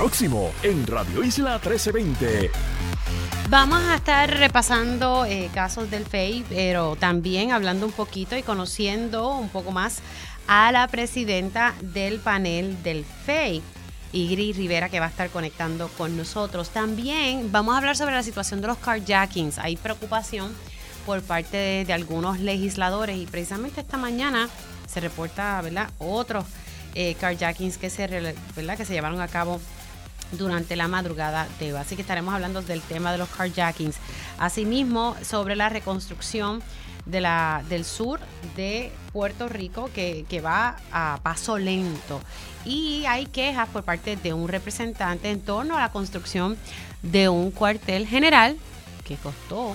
próximo en Radio Isla 1320. Vamos a estar repasando eh, casos del FEI, pero también hablando un poquito y conociendo un poco más a la presidenta del panel del FEI. Igri Rivera que va a estar conectando con nosotros. También vamos a hablar sobre la situación de los carjackings. Hay preocupación por parte de, algunos legisladores y precisamente esta mañana se reporta, ¿verdad? Otros eh, carjackings que se, que se llevaron a cabo durante la madrugada de hoy. Así que estaremos hablando del tema de los carjackings. Asimismo, sobre la reconstrucción de la, del sur de Puerto Rico que, que va a paso lento. Y hay quejas por parte de un representante en torno a la construcción de un cuartel general que costó,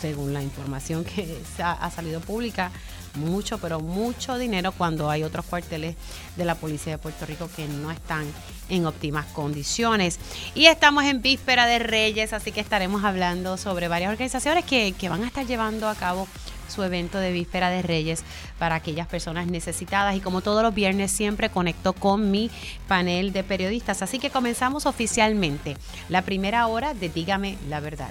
según la información que ha salido pública, mucho, pero mucho dinero cuando hay otros cuarteles de la Policía de Puerto Rico que no están en óptimas condiciones. Y estamos en víspera de Reyes, así que estaremos hablando sobre varias organizaciones que, que van a estar llevando a cabo su evento de víspera de Reyes para aquellas personas necesitadas y como todos los viernes siempre conecto con mi panel de periodistas. Así que comenzamos oficialmente la primera hora de Dígame la verdad.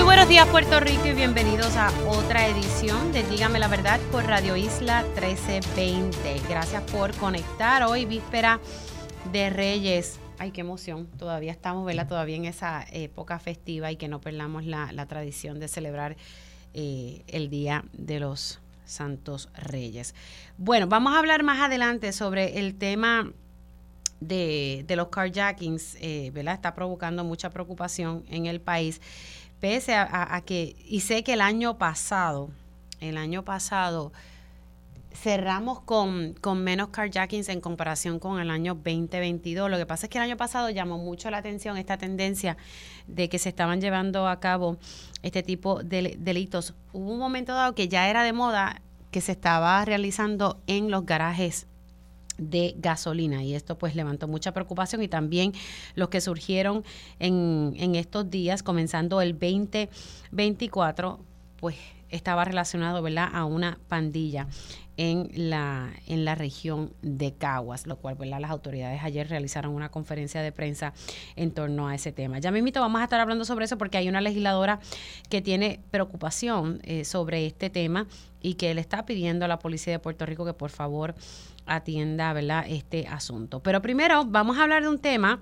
Muy buenos días Puerto Rico y bienvenidos a otra edición de Dígame la Verdad por Radio Isla 1320. Gracias por conectar hoy, víspera de Reyes. Ay, qué emoción. Todavía estamos, ¿verdad? Todavía en esa época festiva y que no perdamos la, tradición de celebrar eh, el Día de los Santos Reyes. Bueno, vamos a hablar más adelante sobre el tema de, los carjackings, eh, ¿verdad? Está provocando mucha preocupación en el país pese a, que, y sé que el año pasado, el año pasado, cerramos con, con, menos carjackings en comparación con el año 2022. Lo que pasa es que el año pasado llamó mucho la atención esta tendencia de que se estaban llevando a cabo este tipo de delitos. Hubo un momento dado que ya era de moda que se estaba realizando en los garajes de gasolina y esto pues levantó mucha preocupación y también los que surgieron en, en estos días comenzando el 2024 pues estaba relacionado ¿verdad? a una pandilla en la, en la región de Caguas, lo cual ¿verdad? las autoridades ayer realizaron una conferencia de prensa en torno a ese tema. Ya mismito vamos a estar hablando sobre eso porque hay una legisladora que tiene preocupación eh, sobre este tema y que le está pidiendo a la policía de Puerto Rico que por favor atienda ¿verdad? este asunto. Pero primero vamos a hablar de un tema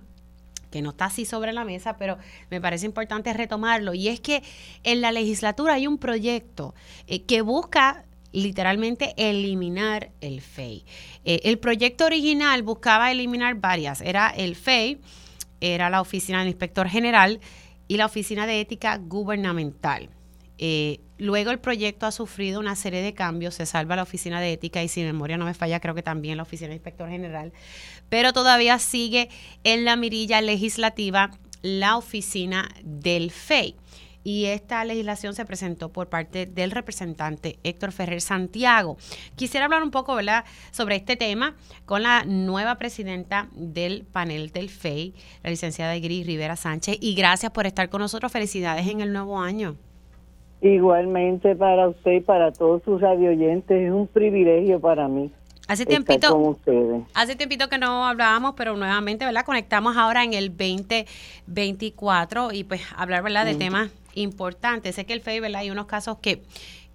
que no está así sobre la mesa, pero me parece importante retomarlo, y es que en la legislatura hay un proyecto eh, que busca literalmente eliminar el FEI. Eh, el proyecto original buscaba eliminar varias, era el FEI, era la Oficina del Inspector General y la Oficina de Ética Gubernamental. Eh, luego el proyecto ha sufrido una serie de cambios, se salva la oficina de ética y si memoria no me falla, creo que también la oficina de inspector general, pero todavía sigue en la mirilla legislativa la oficina del FEI. Y esta legislación se presentó por parte del representante Héctor Ferrer Santiago. Quisiera hablar un poco ¿verdad? sobre este tema con la nueva presidenta del panel del FEI, la licenciada Gris Rivera Sánchez. Y gracias por estar con nosotros. Felicidades en el nuevo año. Igualmente para usted y para todos sus radio oyentes, es un privilegio para mí. Hace tiempito, hace tiempito que no hablábamos, pero nuevamente, ¿verdad? Conectamos ahora en el 2024 y pues hablar, ¿verdad? De temas importantes. Sé que el FEI, ¿verdad? Hay unos casos que,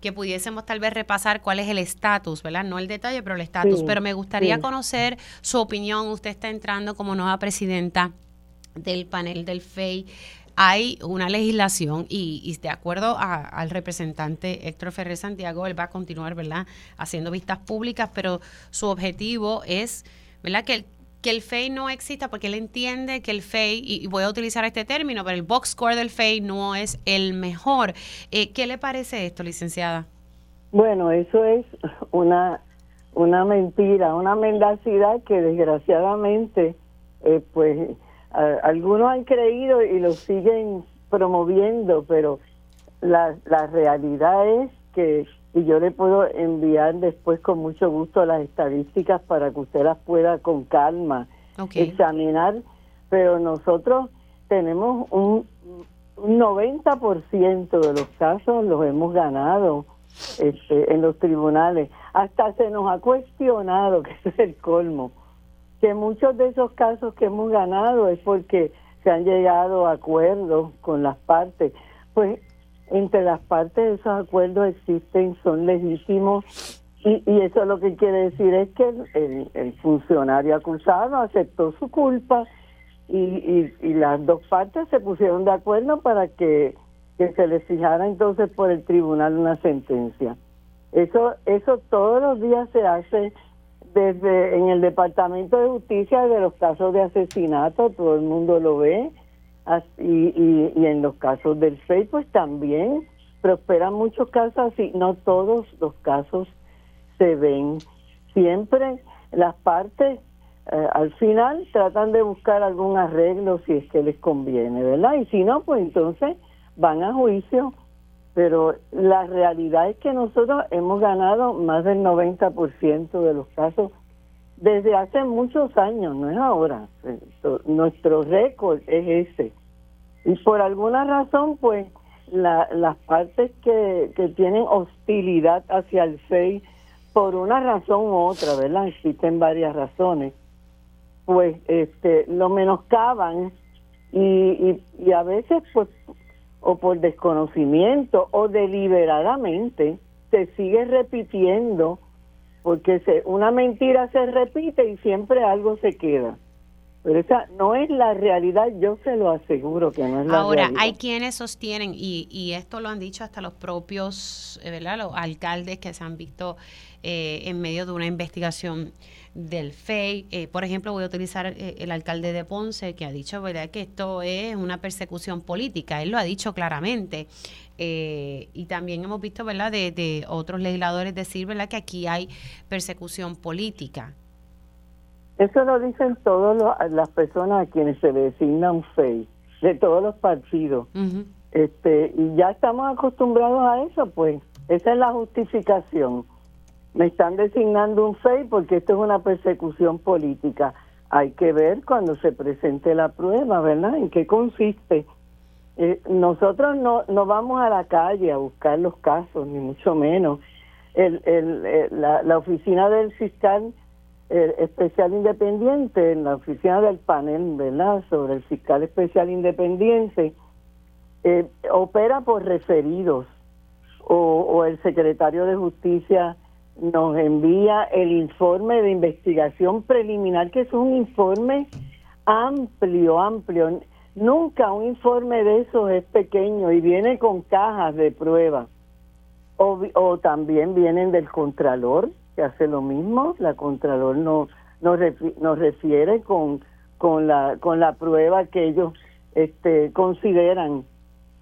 que pudiésemos tal vez repasar cuál es el estatus, ¿verdad? No el detalle, pero el estatus. pero me gustaría conocer su opinión. Usted está entrando como nueva presidenta del panel del FEI hay una legislación y, de acuerdo al representante Héctor Ferrer Santiago, él va a continuar, ¿verdad?, haciendo vistas públicas, pero su objetivo es, ¿verdad?, que el, que el FEI no exista porque él entiende que el FEI, y, voy a utilizar este término, pero el box score del FEI no es el mejor. Eh, ¿Qué le parece esto, licenciada? Bueno, eso es una, una mentira, una mendacidad que desgraciadamente, eh, pues algunos han creído y lo siguen promoviendo, pero la, la realidad es que, y yo le puedo enviar después con mucho gusto las estadísticas para que usted las pueda con calma examinar, pero nosotros tenemos un, un 90% de los casos los hemos ganado este, en los tribunales. Hasta se nos ha cuestionado, que es el colmo, que muchos de esos casos que hemos ganado es porque se han llegado a acuerdos con las partes. Pues entre las partes esos acuerdos existen, son legítimos y, y eso lo que quiere decir es que el, funcionario acusado aceptó su culpa y, y, y, las dos partes se pusieron de acuerdo para que, que se les fijara entonces por el tribunal una sentencia. Eso, eso todos los días se hace desde en el Departamento de Justicia de los casos de asesinato, todo el mundo lo ve, y, y, y en los casos del FEI, pues también prosperan muchos casos así, no todos los casos se ven. Siempre las partes eh, al final tratan de buscar algún arreglo si es que les conviene, ¿verdad? Y si no, pues entonces van a juicio pero la realidad es que nosotros hemos ganado más del 90% de los casos desde hace muchos años, no es ahora. Nuestro récord es ese. Y por alguna razón, pues, las partes que, que tienen hostilidad hacia el FEI, por una razón u otra, ¿verdad? Existen varias razones, pues este lo menoscaban y, y, y a veces, pues, o por desconocimiento o deliberadamente se sigue repitiendo porque se, una mentira se repite y siempre algo se queda. Pero esa no es la realidad, yo se lo aseguro que no es la Ahora, realidad. hay quienes sostienen, y, y esto lo han dicho hasta los propios, eh, ¿verdad? Los alcaldes que se han visto eh, en medio de una investigación del FEI. Eh, por ejemplo, voy a utilizar eh, el alcalde de Ponce, que ha dicho ¿verdad? que esto es una persecución política. Él lo ha dicho claramente. Eh, y también hemos visto ¿verdad? De, de otros legisladores decir ¿verdad? que aquí hay persecución política. Eso lo dicen todas las personas a quienes se le designa un FEI, de todos los partidos. Este Y ya estamos acostumbrados a eso, pues. Esa es la justificación. Me están designando un FEI porque esto es una persecución política. Hay que ver cuando se presente la prueba, ¿verdad? ¿En qué consiste? Eh, nosotros no, no vamos a la calle a buscar los casos, ni mucho menos. El, el, eh, la, la oficina del fiscal eh, especial independiente, en la oficina del panel, ¿verdad? Sobre el fiscal especial independiente, eh, opera por referidos o, o el secretario de justicia nos envía el informe de investigación preliminar, que es un informe amplio, amplio. Nunca un informe de esos es pequeño y viene con cajas de pruebas. O, o también vienen del Contralor, que hace lo mismo. La Contralor no, nos, refi- nos refiere con, con, la, con la prueba que ellos este, consideran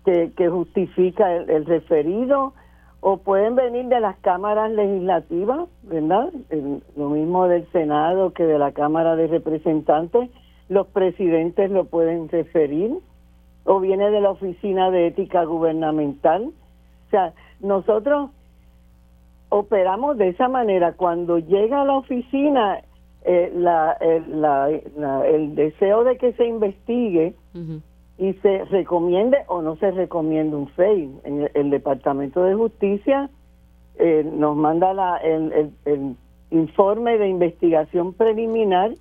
que, justifica el, referido o pueden venir de las cámaras legislativas, ¿verdad? Lo mismo del Senado que de la Cámara de Representantes, los presidentes lo pueden referir, o viene de la Oficina de Ética Gubernamental. O sea, nosotros operamos de esa manera. Cuando llega a la oficina, eh, la, el, la- la- el deseo de que se investigue, y se recomiende o no se recomiende un FEI. En el, el Departamento de Justicia eh, nos manda la, el, el- el informe de investigación preliminar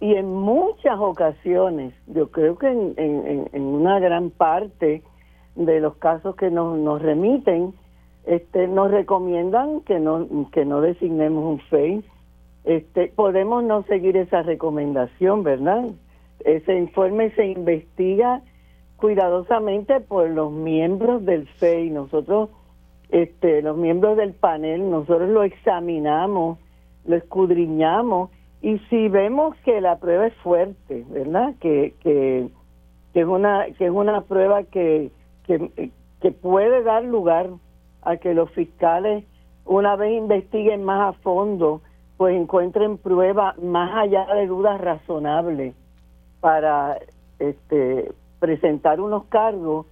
y en muchas ocasiones, yo creo que en, en- en- en una gran parte de los casos que nos, nos remiten, este, nos recomiendan que no, que no designemos un FEI. Este, podemos no seguir esa recomendación, ¿verdad? Ese informe se investiga cuidadosamente por los miembros del FEI. Nosotros, este, los miembros del panel, nosotros lo examinamos, lo escudriñamos y si vemos que la prueba es fuerte, ¿verdad? Que, que, es una que es una prueba que, que puede dar lugar a que los fiscales una vez investiguen más a fondo, pues encuentren prueba más allá de dudas razonables para este, presentar unos cargos,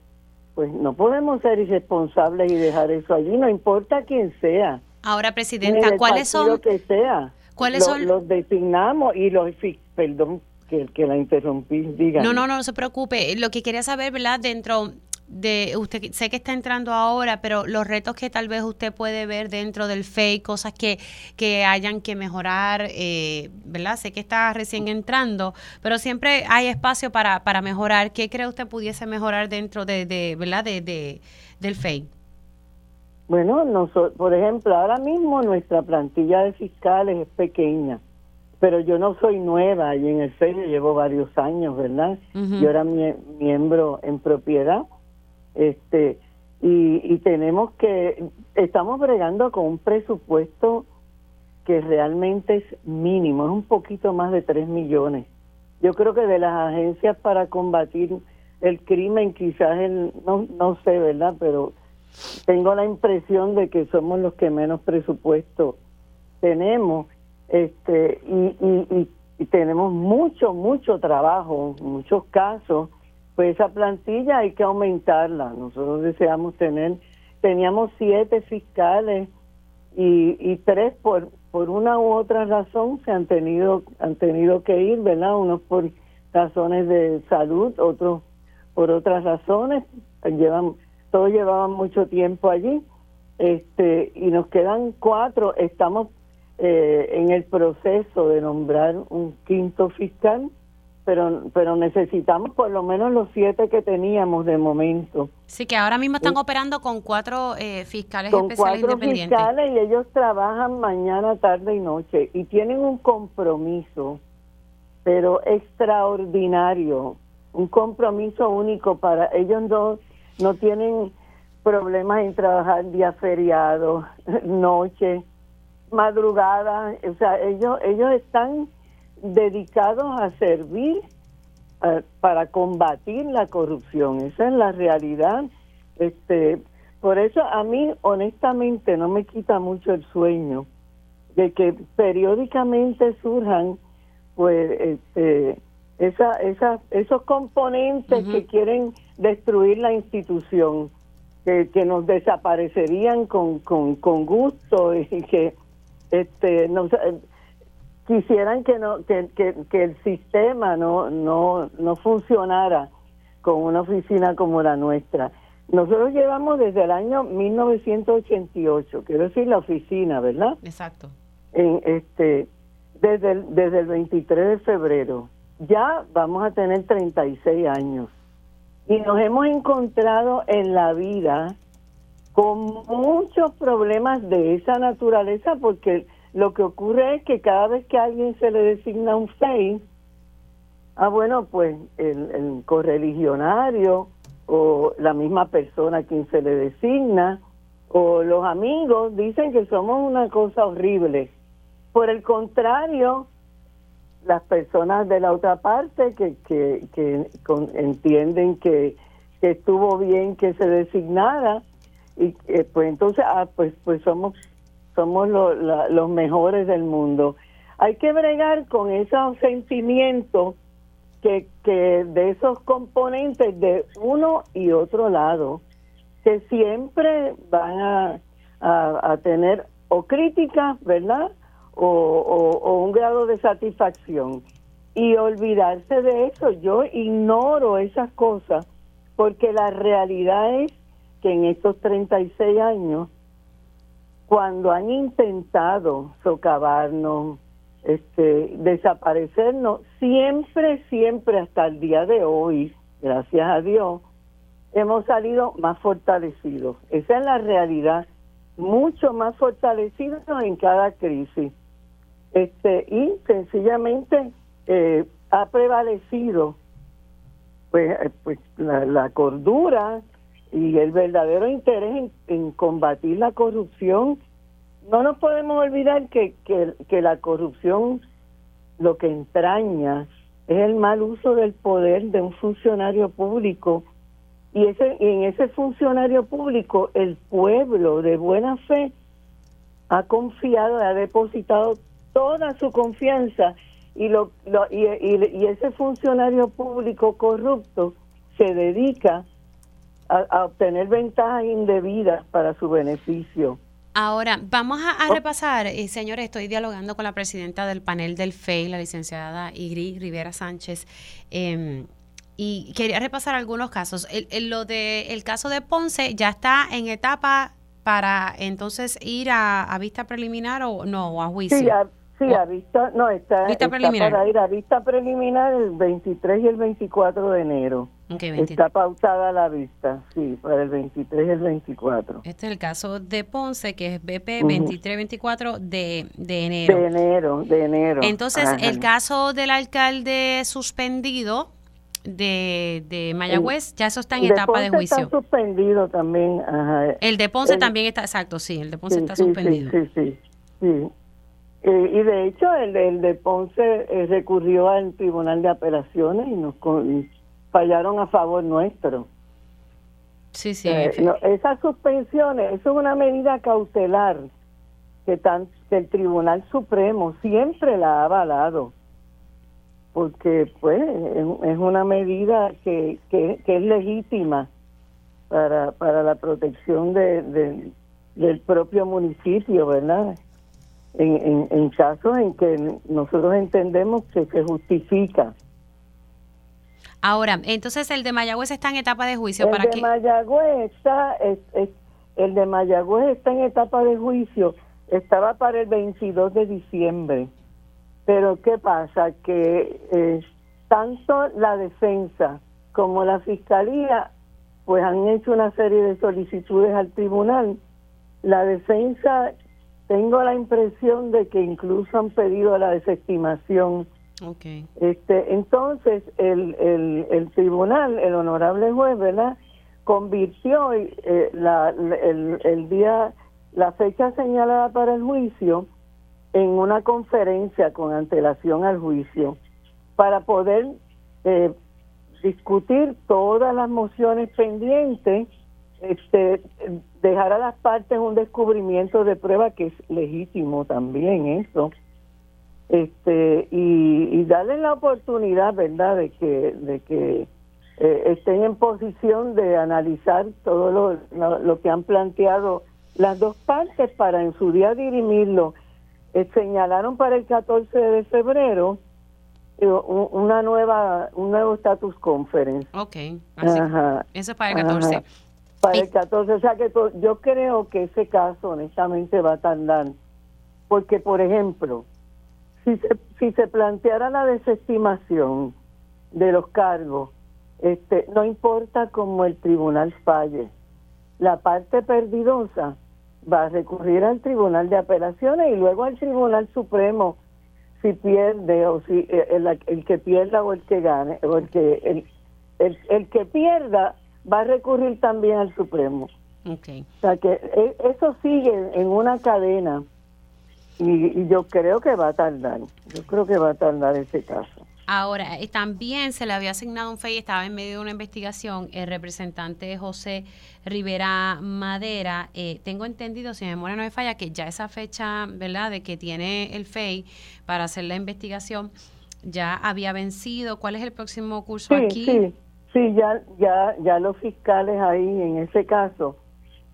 pues no podemos ser irresponsables y dejar eso allí, no importa quién sea. Ahora, Presidenta, ¿cuáles son? que sea. ¿Cuáles son? Los designamos y los, perdón que, que la interrumpí, diga. No, no, no, no se preocupe. Lo que quería saber, ¿verdad? Dentro de usted sé que está entrando ahora, pero los retos que tal vez usted puede ver dentro del FEI, cosas que, que hayan que mejorar, eh, ¿verdad? Sé que está recién entrando, pero siempre hay espacio para, para mejorar. ¿Qué cree usted pudiese mejorar dentro de, de ¿verdad? De, de, del FEI? Bueno, nosotros, por ejemplo, ahora mismo nuestra plantilla de fiscales es pequeña, pero yo no soy nueva y en el FEI llevo varios años, ¿verdad? Yo era miembro en propiedad este y, tenemos que estamos bregando con un presupuesto que realmente es mínimo, es un poquito más de 3 millones. Yo creo que de las agencias para combatir el crimen, quizás el, no, no sé, ¿verdad? Pero tengo la impresión de que somos los que menos presupuesto tenemos este y, y tenemos mucho, mucho trabajo, muchos casos pues esa plantilla hay que aumentarla. Nosotros deseamos tener, teníamos siete fiscales y, y tres por por una u otra razón se han tenido han tenido que ir, ¿verdad? Unos por razones de salud, otros por otras razones. Llevan todos llevaban mucho tiempo allí. Este y nos quedan cuatro. Estamos eh, en el proceso de nombrar un quinto fiscal pero pero necesitamos por lo menos los siete que teníamos de momento. Sí, que ahora mismo están operando con cuatro eh, fiscales con especiales cuatro fiscales y ellos trabajan mañana, tarde y noche y tienen un compromiso, pero extraordinario, un compromiso único para ellos dos, no tienen problemas en trabajar día feriado, noche, madrugada, o sea, ellos ellos están dedicados a servir eh, para combatir la corrupción. Esa es la realidad. Este, por eso a mí honestamente no me quita mucho el sueño de que periódicamente surjan pues este, esa, esa, esos componentes que quieren destruir la institución, que, que nos desaparecerían con, con, con gusto y que este, nos, quisieran que no que, que, el sistema no no no funcionara con una oficina como la nuestra. Nosotros llevamos desde el año 1988, quiero decir la oficina, ¿verdad? Exacto. En este desde el, desde el 23 de febrero. Ya vamos a tener 36 años. Y nos hemos encontrado en la vida con muchos problemas de esa naturaleza porque lo que ocurre es que cada vez que a alguien se le designa un FEI, ah, bueno, pues el, correligionario o la misma persona a quien se le designa o los amigos dicen que somos una cosa horrible. Por el contrario, las personas de la otra parte que, que, que entienden que, que, estuvo bien que se designara y eh, pues entonces ah, pues pues somos somos los mejores del mundo. Hay que bregar con esos sentimientos que, de esos componentes de uno y otro lado, que siempre van a, tener o críticas, ¿verdad? O, un grado de satisfacción. Y olvidarse de eso, yo ignoro esas cosas porque la realidad es que en estos 36 años cuando han intentado socavarnos, este, desaparecernos, siempre, siempre hasta el día de hoy, gracias a Dios, hemos salido más fortalecidos. Esa es la realidad, mucho más fortalecidos en cada crisis. Este, y sencillamente eh, ha prevalecido pues, eh, pues la cordura, y el verdadero interés en, combatir la corrupción. No nos podemos olvidar que, que, la corrupción lo que entraña es el mal uso del poder de un funcionario público y ese y en ese funcionario público el pueblo de buena fe ha confiado, ha depositado toda su confianza y, lo, y, y, ese funcionario público corrupto se dedica obtener ventajas indebidas para su beneficio. Ahora, vamos a, oh. repasar, eh, señores, estoy dialogando con la presidenta del panel del FEI, la licenciada Igri Rivera Sánchez, em, y quería repasar algunos casos. El, lo de el caso de Ponce ya está en etapa para entonces ir a, vista preliminar o no, o a juicio. Sí, a vista, no, está, para ir a vista preliminar el 23 y el 24 de enero. Está pautada la vista, sí, para el 23 y el 24. Este es el caso de Ponce, que es BP 23-24 de, de enero. De enero, de enero. Entonces, el caso del alcalde suspendido de, de Mayagüez, ya eso está en etapa de juicio. Está suspendido también. El de Ponce también está, exacto, sí, el de Ponce está suspendido. sí, sí. sí. Eh, y de hecho, el, de Ponce eh, recurrió al Tribunal de Apelaciones y nos fallaron a favor nuestro. Sí, sí. Eh, esas suspensiones, eso es una medida cautelar que, tan, que el Tribunal Supremo siempre la ha avalado, porque pues es una medida que, que, es legítima para, para la protección de, del propio municipio, ¿verdad? en, en, casos en que nosotros entendemos que se justifica. Ahora, entonces el de Mayagüez está en etapa de juicio. El ¿para de Mayagüez está, el de Mayagüez está en etapa de juicio. Estaba para el 22 de diciembre. Pero ¿qué pasa? Que eh, tanto la defensa como la fiscalía pues han hecho una serie de solicitudes al tribunal. La defensa tengo la impresión de que incluso han pedido la desestimación. Este, entonces, el, tribunal, el honorable juez, ¿verdad? Convirtió eh, la, el día, la fecha señalada para el juicio en una conferencia con antelación al juicio para poder eh, discutir todas las mociones pendientes este, dejar a las partes un descubrimiento de prueba que es legítimo también eso este y, y darle la oportunidad verdad de que de que eh, estén en posición de analizar todo lo, lo, que han planteado las dos partes para en su día dirimirlo eh, señalaron para el 14 de febrero eh, una nueva un nuevo status conference Ok, eso es para el 14 para el 14. O sea que yo creo que ese caso honestamente va a tardar. Porque, por ejemplo, si se, si se planteara la desestimación de los cargos, este, no importa cómo el tribunal falle, la parte perdidosa va a recurrir al tribunal de apelaciones y luego al tribunal supremo si pierde o si eh, el, el que pierda o el que gane o el que el, el, el que pierda va a recurrir también al Supremo. Okay. O sea que e, eso sigue en una cadena y, yo creo que va a tardar. Yo creo que va a tardar ese caso. Ahora, eh, también se le había asignado un FEI, estaba en medio de una investigación, el representante José Rivera Madera. Eh, tengo entendido, si mi memoria no me falla, que ya esa fecha, ¿verdad?, de que tiene el FEI para hacer la investigación, ya había vencido. ¿Cuál es el próximo curso aquí? Sí. Sí, ya, ya, ya los fiscales ahí en ese caso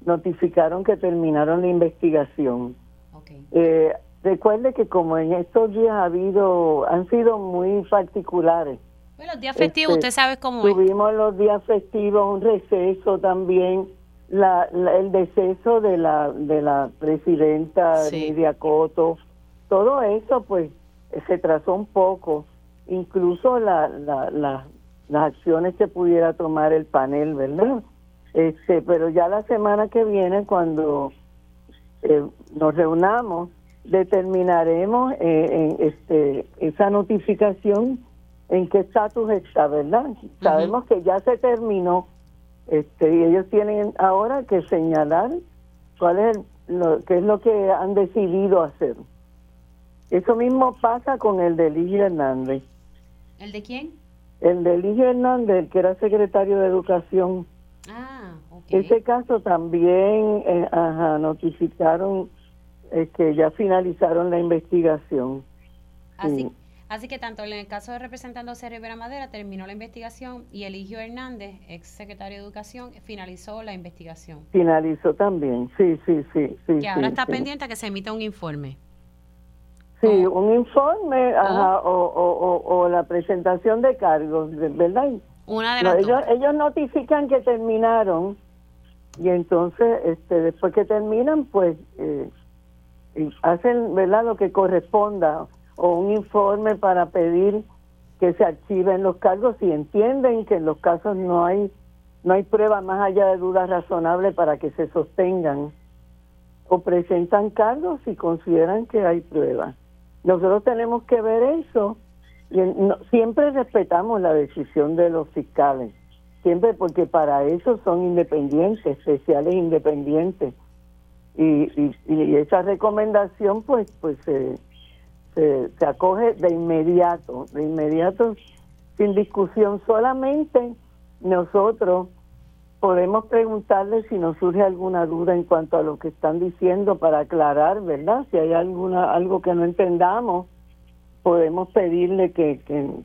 notificaron que terminaron la investigación. Eh, recuerde que como en estos días ha habido, han sido muy particulares. Bueno, los días festivos, este, usted sabe cómo Tuvimos los días festivos, un receso también, la, el deceso de la de la presidenta sí. Coto, todo eso pues se trazó un poco, incluso la, la, la las acciones que pudiera tomar el panel, ¿verdad? Este, pero ya la semana que viene, cuando eh, nos reunamos, determinaremos eh, en este, esa notificación en qué estatus está, ¿verdad? Sabemos que ya se terminó este, y ellos tienen ahora que señalar cuál es lo, qué es lo que han decidido hacer. Eso mismo pasa con el de Ligia Hernández. ¿El de quién? El de Eligio Hernández, que era secretario de Educación. Ah, Ese caso también eh, ajá, notificaron eh, que ya finalizaron la investigación. Así, Así que tanto en el caso de representando Rivera Madera terminó la investigación y Eligio Hernández, ex secretario de Educación, finalizó la investigación. Finalizó también, sí, sí, sí. sí que ahora está pendiente a que se emita un informe. Sí, un informe o, la presentación de cargos, ¿verdad? Una de las ellos, ellos notifican que terminaron y entonces este después que terminan pues eh, hacen verdad lo que corresponda o un informe para pedir que se archiven los cargos si entienden que en los casos no hay no hay prueba más allá de dudas razonables para que se sostengan o presentan cargos si consideran que hay pruebas. Nosotros tenemos que ver eso y siempre respetamos la decisión de los fiscales, siempre porque para eso son independientes, especiales independientes. Y, y, esa recomendación pues pues se, se, acoge de inmediato, de inmediato, sin discusión. Solamente nosotros podemos preguntarle si nos surge alguna duda en cuanto a lo que están diciendo para aclarar, ¿verdad? Si hay alguna algo que no entendamos, podemos pedirle que,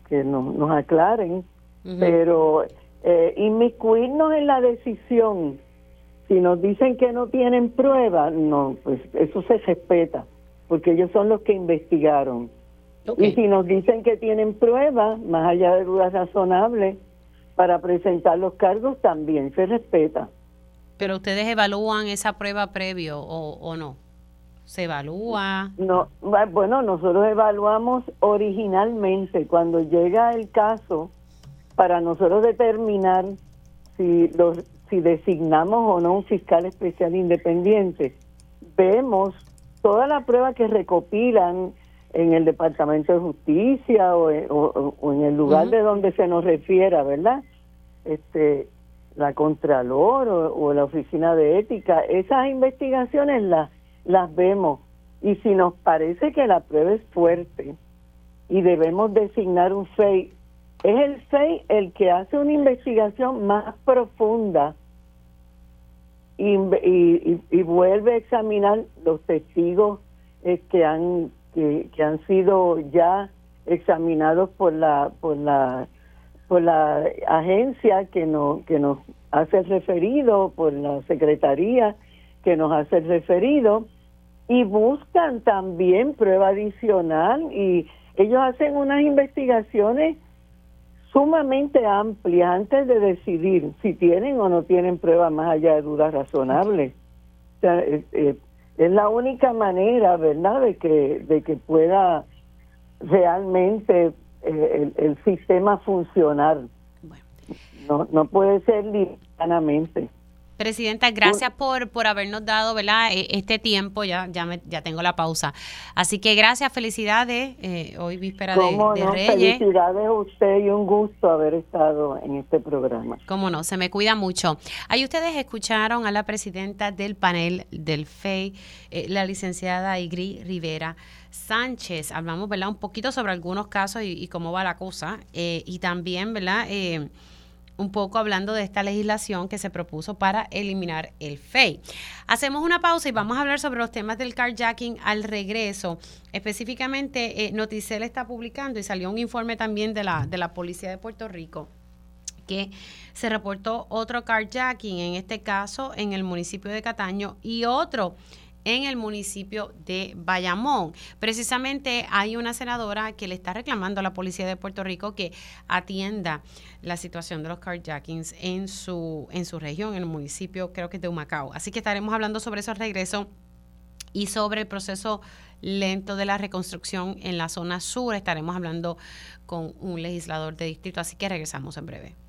que, nos, aclaren, pero eh, inmiscuirnos en la decisión, si nos dicen que no tienen prueba, no, pues eso se respeta porque ellos son los que investigaron. Y si nos dicen que tienen pruebas, más allá de dudas razonables, para presentar los cargos, también se respeta. Pero ustedes evalúan esa prueba previo o, no? ¿Se evalúa? No, bueno, nosotros evaluamos originalmente cuando llega el caso para nosotros determinar si los si designamos o no un fiscal especial independiente. Vemos toda la prueba que recopilan en el Departamento de Justicia o, en el lugar de donde se nos refiera, ¿verdad? Este, la Contralor o, la Oficina de Ética, esas investigaciones las, las vemos y si nos parece que la prueba es fuerte y debemos designar un FEI, es el FEI el que hace una investigación más profunda y, vuelve a examinar los testigos eh, que han que, han sido ya examinados por la por la por la agencia que nos que nos hace referido por la secretaría que nos hace referido y buscan también prueba adicional y ellos hacen unas investigaciones sumamente amplia antes de decidir si tienen o no tienen pruebas más allá de dudas razonables. O sea, eh, eh, es la única manera, ¿verdad?, de que, de que pueda realmente eh, el, sistema funcionar. No, no puede ser livianamente. Presidenta, gracias por, por habernos dado ¿verdad? E, este tiempo, ya, ya, ya tengo la pausa. Así que gracias, felicidades, eh, hoy víspera de, no? Reyes. Felicidades a usted y un gusto haber estado en este programa. Cómo no, se me cuida mucho. Ahí ustedes escucharon a la presidenta del panel del FEI, eh, la licenciada Igri Rivera. Sánchez, hablamos ¿verdad? un poquito sobre algunos casos y, cómo va la cosa, eh, y también, ¿verdad? Un poco hablando de esta legislación que se propuso para eliminar el FEI. Hacemos una pausa y vamos a hablar sobre los temas del carjacking al regreso. Específicamente, eh, Noticel está publicando y salió un informe también de la, de la Policía de Puerto Rico que se reportó otro carjacking, en este caso en el municipio de Cataño, y otro en el municipio de Bayamón. Precisamente hay una senadora que le está reclamando a la policía de Puerto Rico que atienda la situación de los carjackings en su, en su región, en el municipio, creo que es de Humacao. Así que estaremos hablando sobre esos regresos y sobre el proceso lento de la reconstrucción en la zona sur. Estaremos hablando con un legislador de distrito, así que regresamos en breve.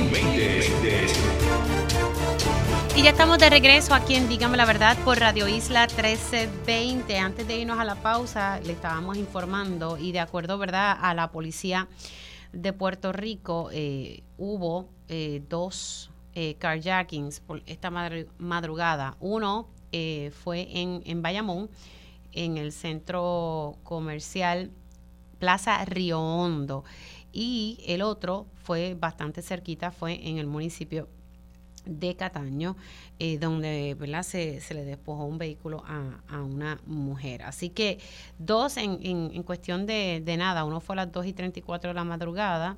y ya estamos de regreso aquí en Dígame la Verdad por Radio Isla 1320. Antes de irnos a la pausa, le estábamos informando y de acuerdo ¿verdad? a la policía de Puerto Rico, eh, hubo eh, dos eh, carjackings por esta madrugada. Uno fue en, en Bayamón, en el centro comercial Plaza Río Hondo. Y el otro fue bastante cerquita, fue en el municipio de Cataño, eh, donde. Se, le despojó un vehículo a, una mujer. Así que dos en, en, cuestión de, de, nada, uno fue a las 2 y 34 de la madrugada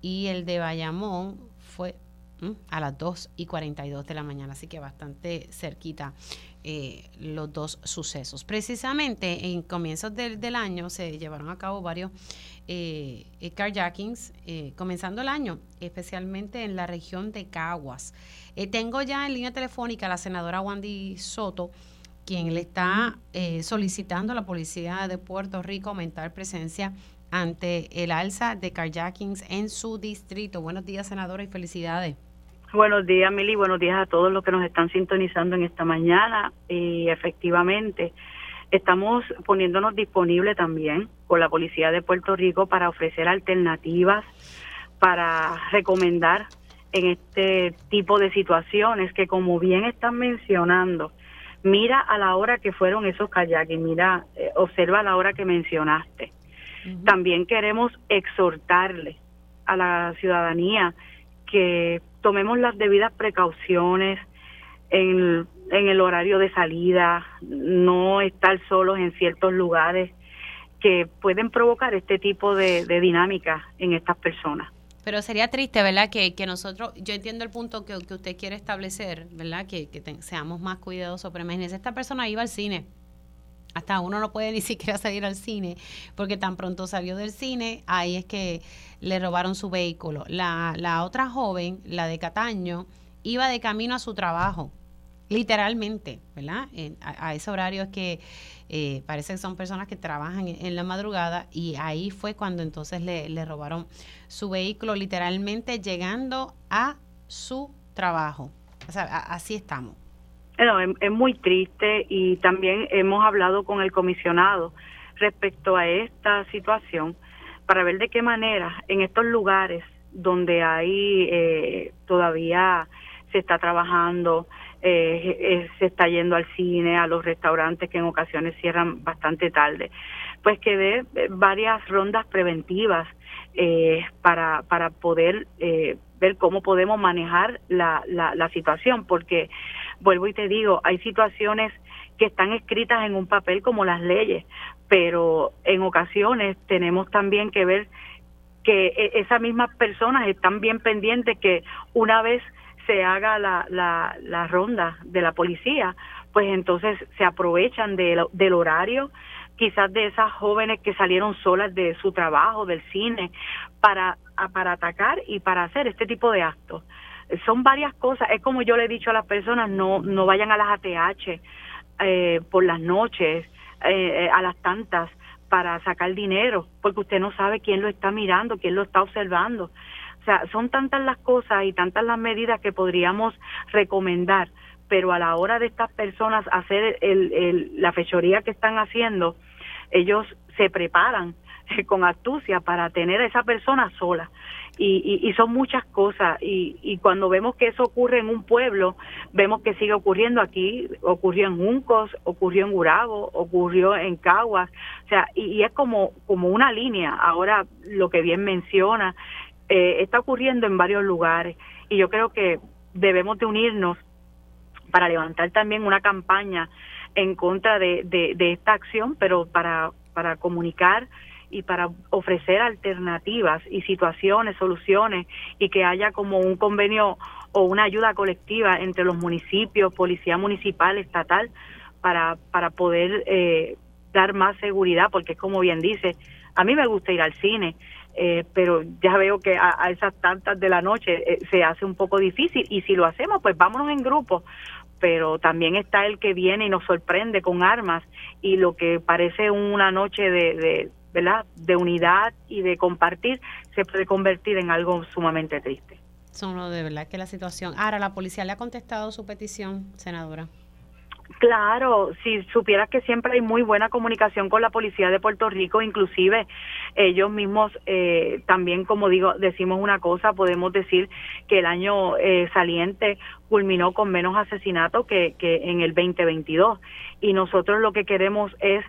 y el de Bayamón fue a las 2 y 42 de la mañana, así que bastante cerquita eh, los dos sucesos. Precisamente en comienzos del, del año se llevaron a cabo varios eh, eh, carjackings eh, comenzando el año, especialmente en la región de Caguas. tengo ya en línea telefónica a la senadora Wandy Soto, quien le está solicitando a la policía de Puerto Rico aumentar presencia ante el alza de carjackings en su distrito. Buenos días, senadora, y felicidades. Buenos días, Mili. Buenos días a todos los que nos están sintonizando en esta mañana. Y efectivamente, Estamos poniéndonos disponibles también con la Policía de Puerto Rico para ofrecer alternativas, para recomendar en este tipo de situaciones que como bien están mencionando, mira a la hora que fueron esos kayakis, mira, eh, observa la hora que mencionaste. También queremos exhortarle a la ciudadanía que tomemos las debidas precauciones en en el horario de salida, no estar solos en ciertos lugares que pueden provocar este tipo de, dinámica en estas personas. Pero sería triste, ¿verdad? Que, nosotros, yo entiendo el punto que, usted quiere establecer, ¿verdad? Que, seamos más cuidadosos, pero imagínese, esta persona iba al cine. Hasta uno no puede ni siquiera salir al cine, porque tan pronto salió del cine, ahí es que le robaron su vehículo. La, la otra joven, la de Cataño, iba de camino a su trabajo literalmente, ¿verdad? a, ese horario es que eh, parece que son personas que trabajan en, la madrugada y ahí fue cuando entonces le, robaron su vehículo, literalmente llegando a su trabajo. Así estamos. es, es muy triste y también hemos hablado con el comisionado respecto a esta situación para ver de qué manera en estos lugares donde hay eh, todavía se está trabajando, eh, eh, se está yendo al cine, a los restaurantes que en ocasiones cierran bastante tarde. Pues que dé eh, varias rondas preventivas eh, para, para poder eh, ver cómo podemos manejar la, la, la situación, porque vuelvo y te digo, hay situaciones que están escritas en un papel como las leyes, pero en ocasiones tenemos también que ver que esas mismas personas están bien pendientes que una vez se haga la, la, la ronda de la policía, pues entonces se aprovechan de, del horario, quizás de esas jóvenes que salieron solas de su trabajo, del cine, para, para atacar y para hacer este tipo de actos. Son varias cosas, es como yo le he dicho a las personas, no, no vayan a las ATH eh, por las noches, eh, a las tantas, para sacar dinero, porque usted no sabe quién lo está mirando, quién lo está observando. O sea, son tantas las cosas y tantas las medidas que podríamos recomendar, pero a la hora de estas personas hacer el, la fechoría que están haciendo, ellos se preparan con astucia para tener a esa persona sola. Y, y, son muchas cosas. Y, y, cuando vemos que eso ocurre en un pueblo, vemos que sigue ocurriendo aquí. Ocurrió en Juncos, ocurrió en Gurabo, ocurrió en Caguas. O sea, y, y es como, como una línea. Ahora, lo que bien menciona, eh, está ocurriendo en varios lugares y yo creo que debemos de unirnos para levantar también una campaña en contra de, de, esta acción, pero para, para comunicar y para ofrecer alternativas y situaciones, soluciones y que haya como un convenio o una ayuda colectiva entre los municipios, policía municipal, estatal, para, poder eh, dar más seguridad, porque es como bien dice, a mí me gusta ir al cine, eh, pero ya veo que a, esas tantas de la noche eh, se hace un poco difícil y si lo hacemos pues vámonos en grupo pero también está el que viene y nos sorprende con armas y lo que parece una noche de, de ¿verdad? de unidad y de compartir se puede convertir en algo sumamente triste. Son de verdad que la situación. Ahora, la policía le ha contestado su petición, senadora. Claro, si supieras que siempre hay muy buena comunicación con la policía de Puerto Rico, inclusive ellos mismos eh, también, como digo, decimos una cosa, podemos decir que el año eh, saliente culminó con menos asesinatos que, que en el 2022 y nosotros lo que queremos es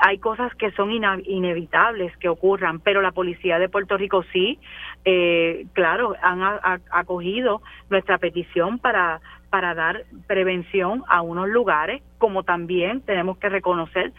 hay cosas que son inevitables que ocurran, pero la policía de Puerto Rico sí, eh, claro, han acogido nuestra petición para para dar prevención a unos lugares, como también tenemos que reconocer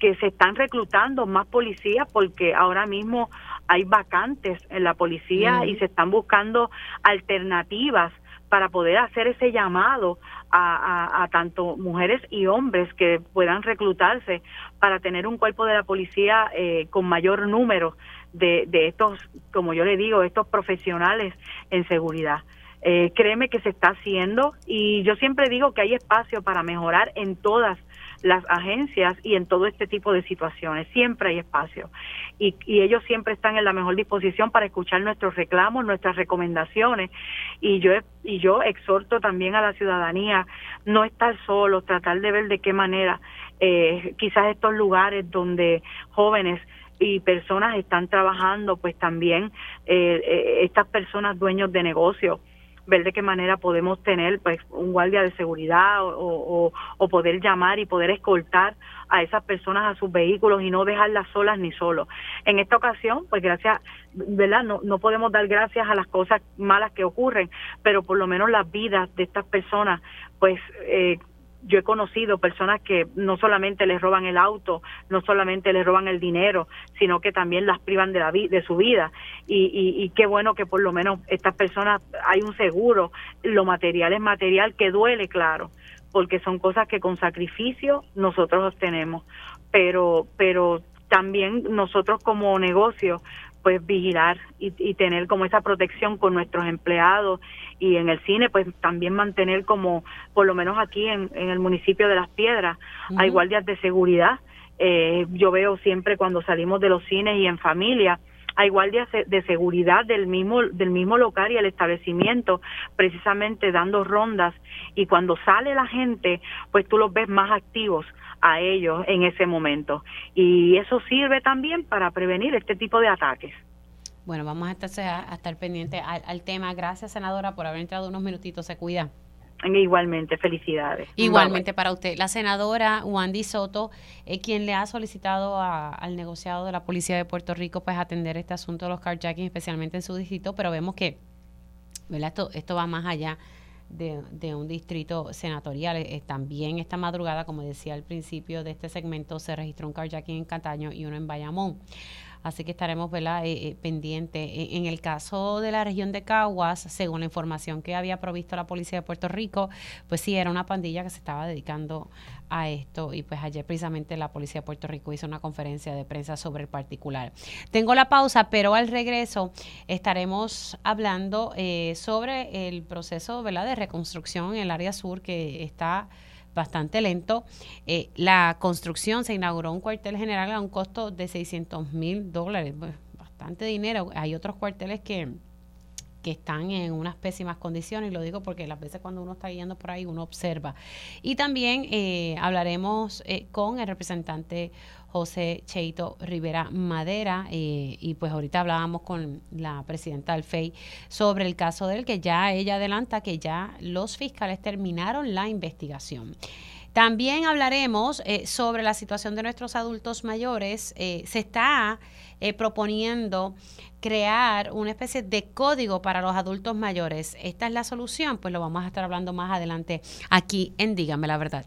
que se están reclutando más policías porque ahora mismo hay vacantes en la policía y se están buscando alternativas para poder hacer ese llamado a, tanto mujeres y hombres que puedan reclutarse para tener un cuerpo de la policía eh, con mayor número de, de estos, como yo le digo, estos profesionales en seguridad. Eh, créeme que se está haciendo y yo siempre digo que hay espacio para mejorar en todas las agencias y en todo este tipo de situaciones. Siempre hay espacio. Y, y, ellos siempre están en la mejor disposición para escuchar nuestros reclamos, nuestras recomendaciones. Y yo, y yo exhorto también a la ciudadanía no estar solos, tratar de ver de qué manera eh, quizás estos lugares donde jóvenes y personas están trabajando, pues también eh, eh estas personas dueños de negocios ver de qué manera podemos tener pues un guardia de seguridad o, poder llamar y poder escoltar a esas personas a sus vehículos y no dejarlas solas ni solos. En esta ocasión, pues gracias, ¿verdad? No, no podemos dar gracias a las cosas malas que ocurren, pero por lo menos las vidas de estas personas, pues eh, yo he conocido personas que no solamente les roban el auto, no solamente les roban el dinero, sino que también las privan de, la de su vida. Y, y, qué bueno que por lo menos estas personas hay un seguro, lo material es material que duele, claro, porque son cosas que con sacrificio nosotros obtenemos. Pero, pero también nosotros como negocio pues vigilar y, tener como esa protección con nuestros empleados y en el cine pues también mantener como por lo menos aquí en, el municipio de Las Piedras hay guardias de seguridad. Eh, yo veo siempre cuando salimos de los cines y en familia hay guardias de seguridad del mismo del mismo local y el establecimiento precisamente dando rondas. Y cuando sale la gente pues tú los ves más activos a ellos en ese momento. Y eso sirve también para prevenir este tipo de ataques. Bueno, vamos a estar, a estar pendientes al, tema. Gracias, senadora, por haber entrado unos minutitos. Se cuida. Igualmente, felicidades. Igualmente para usted. La senadora Wandy Soto, eh, quien le ha solicitado al negociado de la Policía de Puerto Rico pues atender este asunto de los carjacking, especialmente en su distrito, pero vemos que ¿verdad? Esto, esto va más allá de, un distrito senatorial. Eh, también esta madrugada, como decía al principio de este segmento, se registró un carjacking en Cataño y uno en Bayamón. Así que estaremos ¿verdad? Eh, eh, pendientes. E, en, el caso de la región de Caguas, según la información que había provisto la policía de Puerto Rico, pues sí, era una pandilla que se estaba dedicando a esto y pues ayer precisamente la policía de Puerto Rico hizo una conferencia de prensa sobre el particular. Tengo la pausa, pero al regreso estaremos hablando eh, sobre el proceso ¿verdad? de reconstrucción en el área sur que está bastante lento. Eh, la construcción se inauguró un cuartel general a un costo de 600 mil dólares, bastante dinero. Hay otros cuarteles que que están en unas pésimas condiciones, lo digo porque las veces cuando uno está yendo por ahí uno observa. Y también eh, hablaremos eh, con el representante José Cheito Rivera Madera, eh, y pues ahorita hablábamos con la presidenta del FEI sobre el caso del que ya ella adelanta que ya los fiscales terminaron la investigación. También hablaremos sobre la situación de nuestros adultos mayores. se está proponiendo crear una especie de código para los adultos mayores. ¿Esta es la solución? Pues lo vamos a estar hablando más adelante aquí en Dígame la verdad.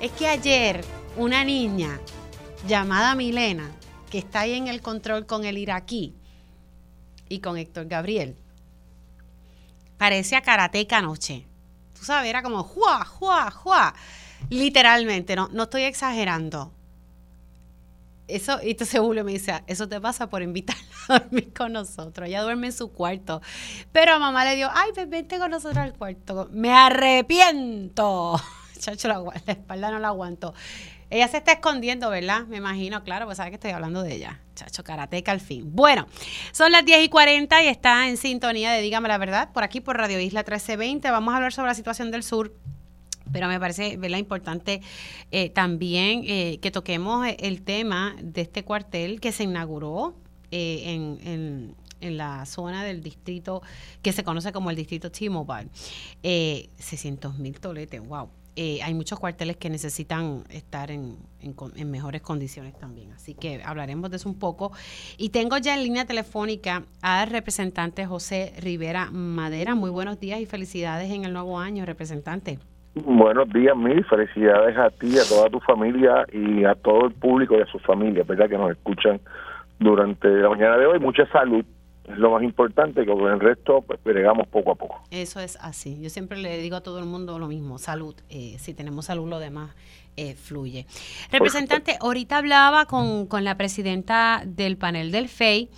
Es que ayer una niña llamada Milena, que está ahí en el control con el iraquí y con Héctor Gabriel, parecía karateca anoche. Tú sabes, era como juá, juá, juá. Literalmente, no, no estoy exagerando. Eso, y entonces Julio me dice, eso te pasa por invitarla a dormir con nosotros. Ella duerme en su cuarto. Pero a mamá le dio, ay, vente con nosotros al cuarto. Me arrepiento. Chacho, la, espalda no la aguanto. Ella se está escondiendo, ¿verdad? Me imagino, claro, pues sabe que estoy hablando de ella. Chacho, karateca al fin. Bueno, son las 10 y 40 y está en sintonía de Dígame la Verdad, por aquí por Radio Isla 1320. Vamos a hablar sobre la situación del sur pero me parece ¿verdad? importante eh, también eh, que toquemos el tema de este cuartel que se inauguró eh, en, en, en, la zona del distrito que se conoce como el distrito T-Mobile. 600 mil toletes, wow. Hay muchos cuarteles que necesitan estar en, en, mejores condiciones también. Así que hablaremos de eso un poco. Y tengo ya en línea telefónica al representante José Rivera Madera. Muy buenos días y felicidades en el nuevo año, representante. Buenos días, mil felicidades a ti, a toda tu familia y a todo el público y a sus familias, ¿verdad? Que nos escuchan durante la mañana de hoy. Mucha salud, es lo más importante, que con el resto pues bregamos poco a poco. Eso es así. Yo siempre le digo a todo el mundo lo mismo, salud. Eh, si tenemos salud, lo demás eh, fluye. Representante, ahorita hablaba con, con la presidenta del panel del FEI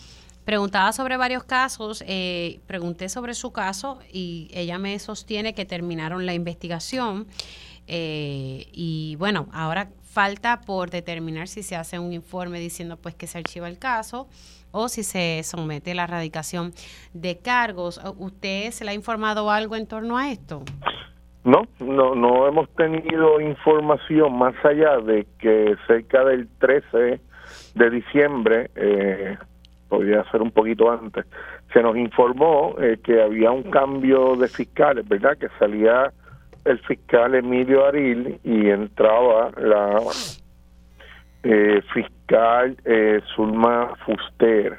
Preguntaba sobre varios casos, eh, pregunté sobre su caso y ella me sostiene que terminaron la investigación eh, y bueno, ahora falta por determinar si se hace un informe diciendo pues que se archiva el caso o si se somete la erradicación de cargos. ¿Usted se le ha informado algo en torno a esto? No, no, no hemos tenido información más allá de que cerca del 13 de diciembre eh, podría ser un poquito antes, se nos informó eh, que había un cambio de fiscales, ¿verdad? Que salía el fiscal Emilio Aril y entraba la eh, fiscal eh, Zulma Fuster.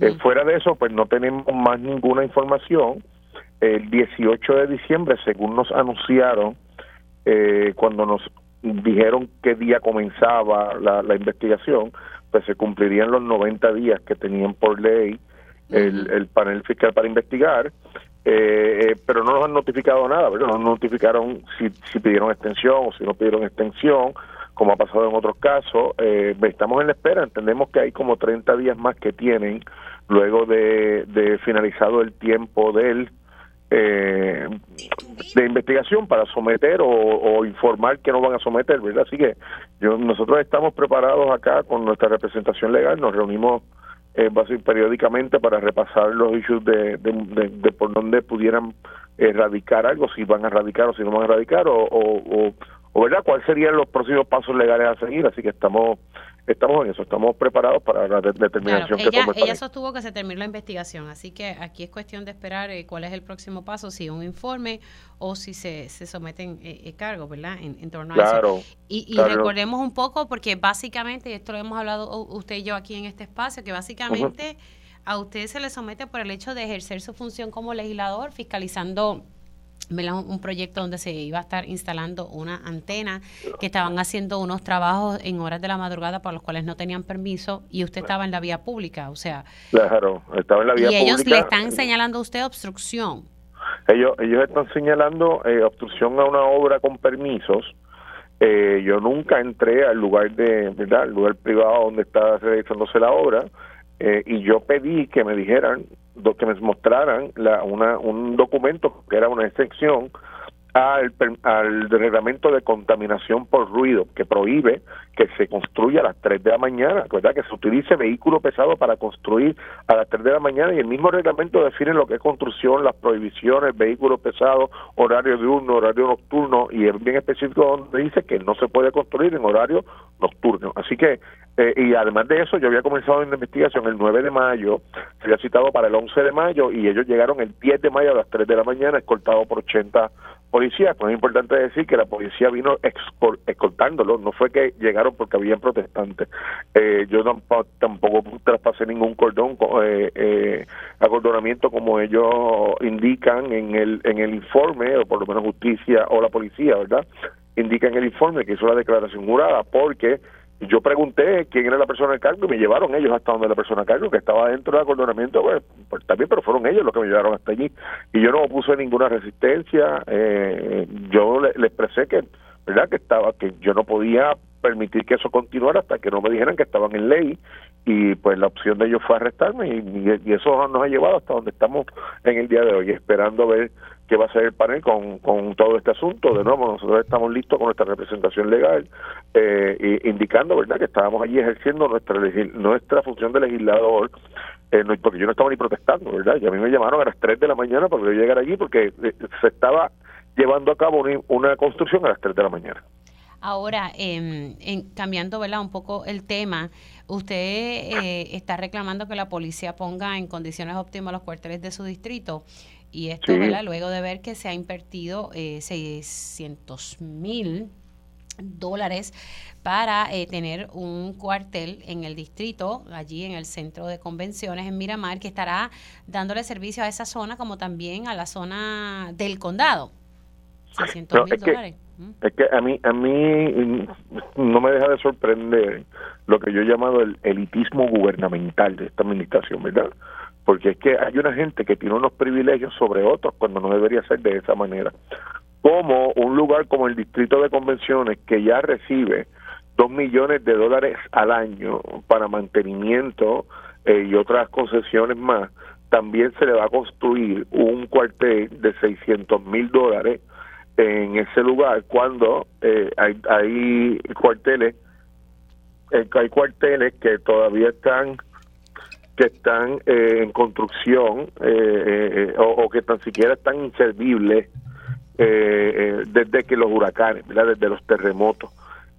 Eh, fuera de eso, pues no tenemos más ninguna información. El 18 de diciembre, según nos anunciaron, cuando nos dijeron qué día comenzaba la, la investigación, pues se cumplirían los 90 días que tenían por ley el, el panel fiscal para investigar, eh, eh, pero no nos han notificado nada, ¿verdad? No nos notificaron si, si pidieron extensión o si no pidieron extensión, como ha pasado en otros casos. Eh, estamos en la espera, entendemos que hay como 30 días más que tienen luego de, finalizado el tiempo del eh, de investigación para someter o, informar que no van a someter, ¿verdad? Así que yo, nosotros estamos preparados acá con nuestra representación legal, nos reunimos eh, periódicamente para repasar los issues de, de, por dónde pudieran erradicar algo, si van a erradicar o si no van a erradicar, o, o, o, ¿verdad? ¿Cuáles serían los próximos pasos legales a seguir? Así que estamos estamos en eso, estamos preparados para la determinación que ella, Ella sostuvo que se terminó la investigación, así que aquí es cuestión de esperar eh, cuál es el próximo paso, si un informe o si se, se someten eh, eh cargos, ¿verdad? En, torno a eso. Y, y recordemos un poco, porque básicamente, y esto lo hemos hablado usted y yo aquí en este espacio, que básicamente a usted se le somete por el hecho de ejercer su función como legislador, fiscalizando un proyecto donde se iba a estar instalando una antena, que estaban haciendo unos trabajos en horas de la madrugada para los cuales no tenían permiso y usted estaba en la vía pública, o sea. Claro, estaba en la vía pública. Y ellos le están señalando a usted obstrucción. Ellos, ellos están señalando eh, obstrucción a una obra con permisos. Eh, yo nunca entré al lugar de, ¿verdad? Al lugar privado donde está realizándose la obra. Eh, y yo pedí que me dijeran que me mostraran la, una, un documento que era una excepción al, al reglamento de contaminación por ruido que prohíbe que se construya a las 3 de la mañana, ¿verdad? que se utilice vehículo pesado para construir a las 3 de la mañana y el mismo reglamento define lo que es construcción, las prohibiciones, vehículos pesados, horario diurno, horario nocturno y es bien específico donde dice que no se puede construir en horario nocturno. Así que, eh, y además de eso, yo había comenzado una investigación el 9 de mayo, se había citado para el 11 de mayo y ellos llegaron el 10 de mayo a las 3 de la mañana escoltados por 80 policías. Pues es importante decir que la policía vino escoltándolo, no fue que llegaron porque habían protestantes. Eh, yo tampoco, tampoco traspasé ningún cordón, eh, eh, acordonamiento como ellos indican en el, en el informe, o por lo menos justicia o la policía, ¿verdad? Indica en el informe que hizo la declaración jurada, porque yo pregunté quién era la persona del cargo y me llevaron ellos hasta donde la persona del cargo, que estaba dentro del acordonamiento, pues, pues, también, pero fueron ellos los que me llevaron hasta allí. Y yo no puse ninguna resistencia, eh, yo le, expresé que ¿verdad? Que estaba, que yo no podía permitir que eso continuara hasta que no me dijeran que estaban en ley y pues la opción de ellos fue arrestarme y, eso nos ha llevado hasta donde estamos en el día de hoy, esperando ver qué va a ser el panel con, con todo este asunto. De nuevo, nosotros estamos listos con nuestra representación legal, eh, indicando verdad que estábamos allí ejerciendo nuestra nuestra función de legislador, eh, porque yo no estaba ni protestando, ¿verdad? Y a mí me llamaron a las 3 de la mañana para yo llegar allí porque eh, se estaba llevando a cabo una construcción a las 3 de la mañana. Ahora, eh, en, cambiando ¿verdad? un poco el tema, usted eh, está reclamando que la policía ponga en condiciones óptimas los cuarteles de su distrito. Y esto, ¿verdad? luego de ver que se ha invertido eh, 600 mil dólares para eh, tener un cuartel en el distrito, allí en el centro de convenciones en Miramar, que estará dándole servicio a esa zona como también a la zona del condado. 600 mil dólares. Es que a mí, a mí no me deja de sorprender lo que yo he llamado el elitismo gubernamental de esta administración, ¿verdad? Porque es que hay una gente que tiene unos privilegios sobre otros cuando no debería ser de esa manera. Como un lugar como el Distrito de Convenciones, que ya recibe dos millones de dólares al año para mantenimiento eh, y otras concesiones más, también se le va a construir un cuartel de 600 mil dólares en ese lugar cuando eh, hay, hay cuarteles eh, hay cuarteles que todavía están que están eh, en construcción o, que tan siquiera están inservibles desde que los huracanes, desde los terremotos.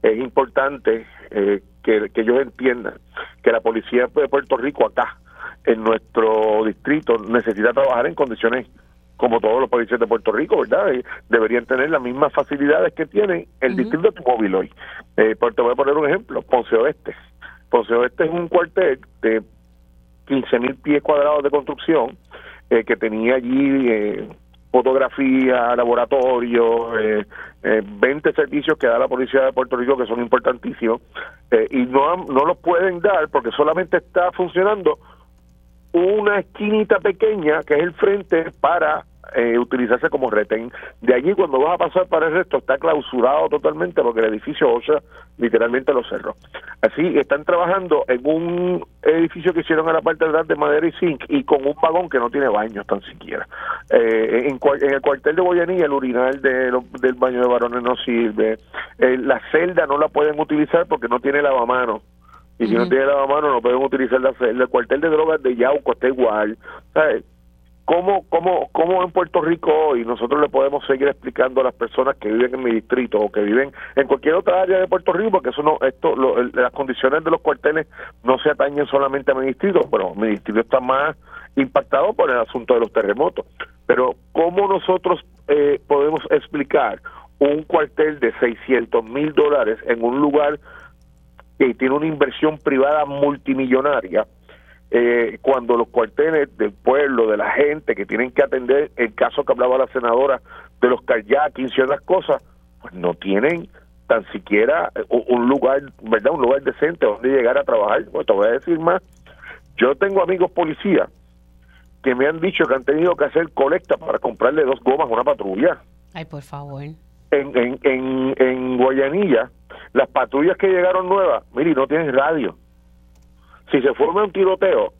Es importante que, que ellos entiendan que la policía de Puerto Rico acá, en nuestro distrito, necesita trabajar en condiciones como todos los países de Puerto Rico, ¿verdad? deberían tener las mismas facilidades que tiene el distrito de móvil hoy. Eh, te voy a poner un ejemplo, Ponce Oeste. Ponce Oeste es un cuartel de 15 mil pies cuadrados de construcción eh, que tenía allí eh, fotografía, laboratorio, eh, 20 eh, servicios que da la Policía de Puerto Rico que son importantísimos y no, no los pueden dar porque solamente está funcionando una esquinita pequeña que es el frente para eh, utilizarse como retén. De allí cuando vas a pasar para el resto está clausurado totalmente porque el edificio OSHA literalmente lo cerró. Así están trabajando en un edificio que hicieron a la parte de atrás de madera y zinc y con un vagón que no tiene baños tan siquiera. Eh, en, el cuartel de Boyanilla el urinal del baño de varones no sirve. Eh, la celda no la pueden utilizar porque no tiene lavamanos y si no tiene lavamanos no pueden utilizar la celda. El cuartel de drogas de Yauco está igual. ¿Sabes? ¿Cómo, cómo, ¿Cómo en Puerto Rico hoy nosotros le podemos seguir explicando a las personas que viven en mi distrito o que viven en cualquier otra área de Puerto Rico, porque eso no, esto, las condiciones de los cuarteles no se atañen solamente a mi distrito, pero mi distrito está más impactado por el asunto de los terremotos. Pero ¿cómo nosotros eh, podemos explicar un cuartel de 600 mil dólares en un lugar que tiene una inversión privada multimillonaria, eh, cuando los cuarteles del pueblo, de la gente que tienen que atender el caso que hablaba la senadora de los kayakings y otras cosas, pues no tienen tan siquiera eh, un lugar, ¿verdad? Un lugar decente donde llegar a trabajar. Pues te voy a decir más. Yo tengo amigos policías que me han dicho que han tenido que hacer colecta para comprarle dos gomas a una patrulla. Ay, por favor. En, en, en, en Guayanilla, las patrullas que llegaron nuevas, mire, no tienen radio. Si se forma un tiroteo,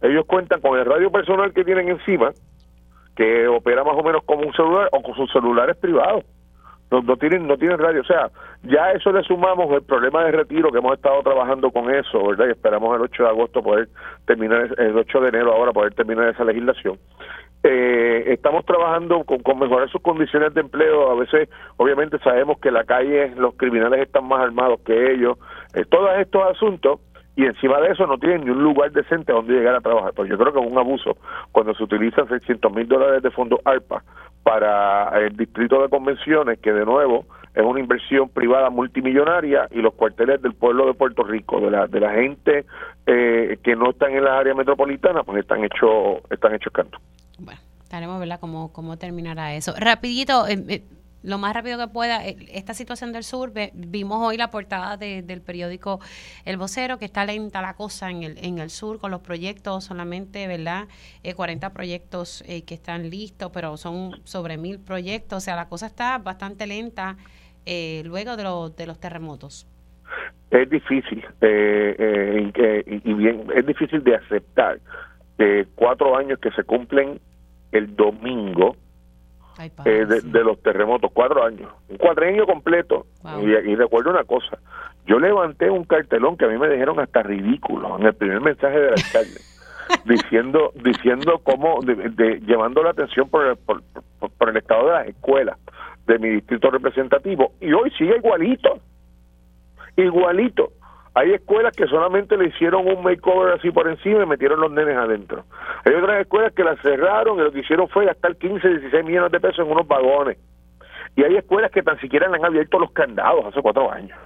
ellos cuentan con el radio personal que tienen encima, que opera más o menos como un celular o con sus celulares privados. No, no, tienen no tienen radio, o sea, ya eso le sumamos el problema de retiro que hemos estado trabajando con eso, ¿verdad? Y esperamos el 8 de agosto poder terminar, el 8 de enero ahora poder terminar esa legislación. Eh, estamos trabajando con, mejorar sus condiciones de empleo. A veces, obviamente, sabemos que la calle los criminales están más armados que ellos. Eh, todos estos asuntos y encima de eso no tienen ni un lugar decente donde llegar a trabajar. Pues yo creo que es un abuso cuando se utilizan 600 mil dólares de fondo ARPA para el distrito de convenciones, que de nuevo es una inversión privada multimillonaria, y los cuarteles del pueblo de Puerto Rico, de la, de la gente eh, que no están en la área metropolitana, pues están hechos están hechos canto. Bueno, estaremos, ¿verdad?, cómo, cómo terminará eso. Rapidito, eh, lo más rápido que pueda, esta situación del sur, vimos hoy la portada del periódico El Vocero, que está lenta la cosa en el, en el sur con los proyectos, solamente, ¿verdad? 40 proyectos que están listos, pero son sobre mil proyectos, o sea, la cosa está bastante lenta eh, luego de, de los terremotos? Es difícil, eh, y bien, es difícil de aceptar que cuatro años que se cumplen el domingo de, los terremotos, cuatro años, un cuadreño completo. Y, y, recuerdo una cosa, yo levanté un cartelón que a mí me dijeron hasta ridículo en el primer mensaje del alcalde. diciendo diciendo cómo de, llevando la atención por el, por, el estado de las escuelas de mi distrito representativo y hoy sigue igualito igualito hay escuelas que solamente le hicieron un makeover así por encima y metieron los nenes adentro. Hay otras escuelas que las cerraron y lo que hicieron fue gastar 15, 16 millones de pesos en unos vagones. Y hay escuelas que tan siquiera le han abierto los candados hace cuatro años.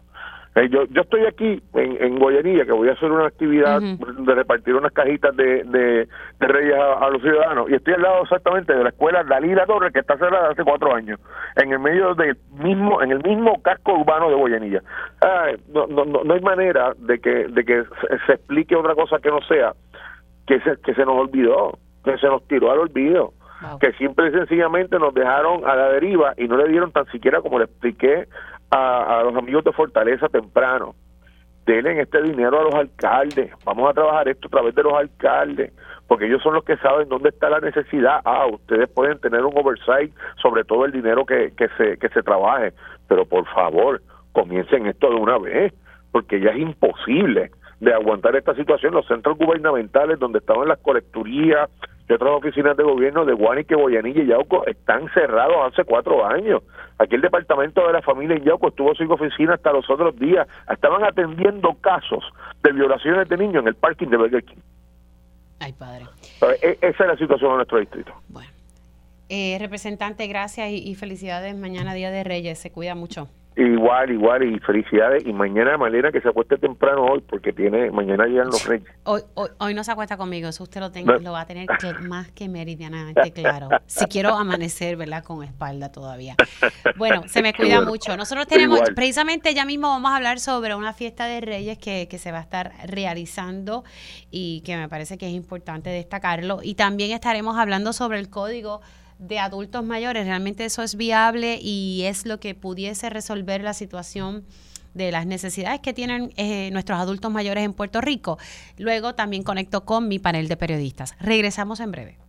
Eh, yo, yo estoy aquí en, en Goyanilla, que voy a hacer una actividad de repartir unas cajitas de, de, Reyes a, los ciudadanos, y estoy al lado exactamente de la escuela Dalila Torres, que está cerrada hace cuatro años, en el medio del mismo, en el mismo casco urbano de Goyanilla. no, no, no, hay manera de que, de que se, explique otra cosa que no sea que se, que se nos olvidó, que se nos tiró al olvido. Que simple y sencillamente nos dejaron a la deriva y no le dieron tan siquiera como le expliqué a, los amigos de Fortaleza temprano. Denle este dinero a los alcaldes. Vamos a trabajar esto a través de los alcaldes, porque ellos son los que saben dónde está la necesidad. Ah, ustedes pueden tener un oversight sobre todo el dinero que, que, se, que se trabaje, pero por favor, comiencen esto de una vez, porque ya es imposible de aguantar esta situación. Los centros gubernamentales donde estaban las colecturías, de otras oficinas de gobierno de Guanique, Boyanilla y Yauco están cerrados hace cuatro años. Aquí el departamento de la familia en Yauco estuvo sin oficina hasta los otros días. Estaban atendiendo casos de violaciones de niños en el parking de Burger King. Ay, padre. E, esa es la situación en nuestro distrito. Bueno. Eh, representante, gracias y felicidades. Mañana, Día de Reyes. Se cuida mucho. Igual, igual, y felicidades. Y mañana Malena que se acueste temprano hoy, porque tiene mañana llegan los reyes. Hoy, hoy, no se acuesta conmigo, eso usted lo, tenga, lo va a tener que, más que meridianamente claro. Si quiero amanecer, ¿verdad? Con espalda todavía. Bueno, se me cuida mucho. Nosotros tenemos, precisamente ya mismo vamos a hablar sobre una fiesta de reyes que, que se va a estar realizando y que me parece que es importante destacarlo. Y también estaremos hablando sobre el código de adultos mayores. Realmente eso es viable y es lo que pudiese resolver la situación de las necesidades que tienen eh, nuestros adultos mayores en Puerto Rico. Luego también conecto con mi panel de periodistas. Regresamos en breve.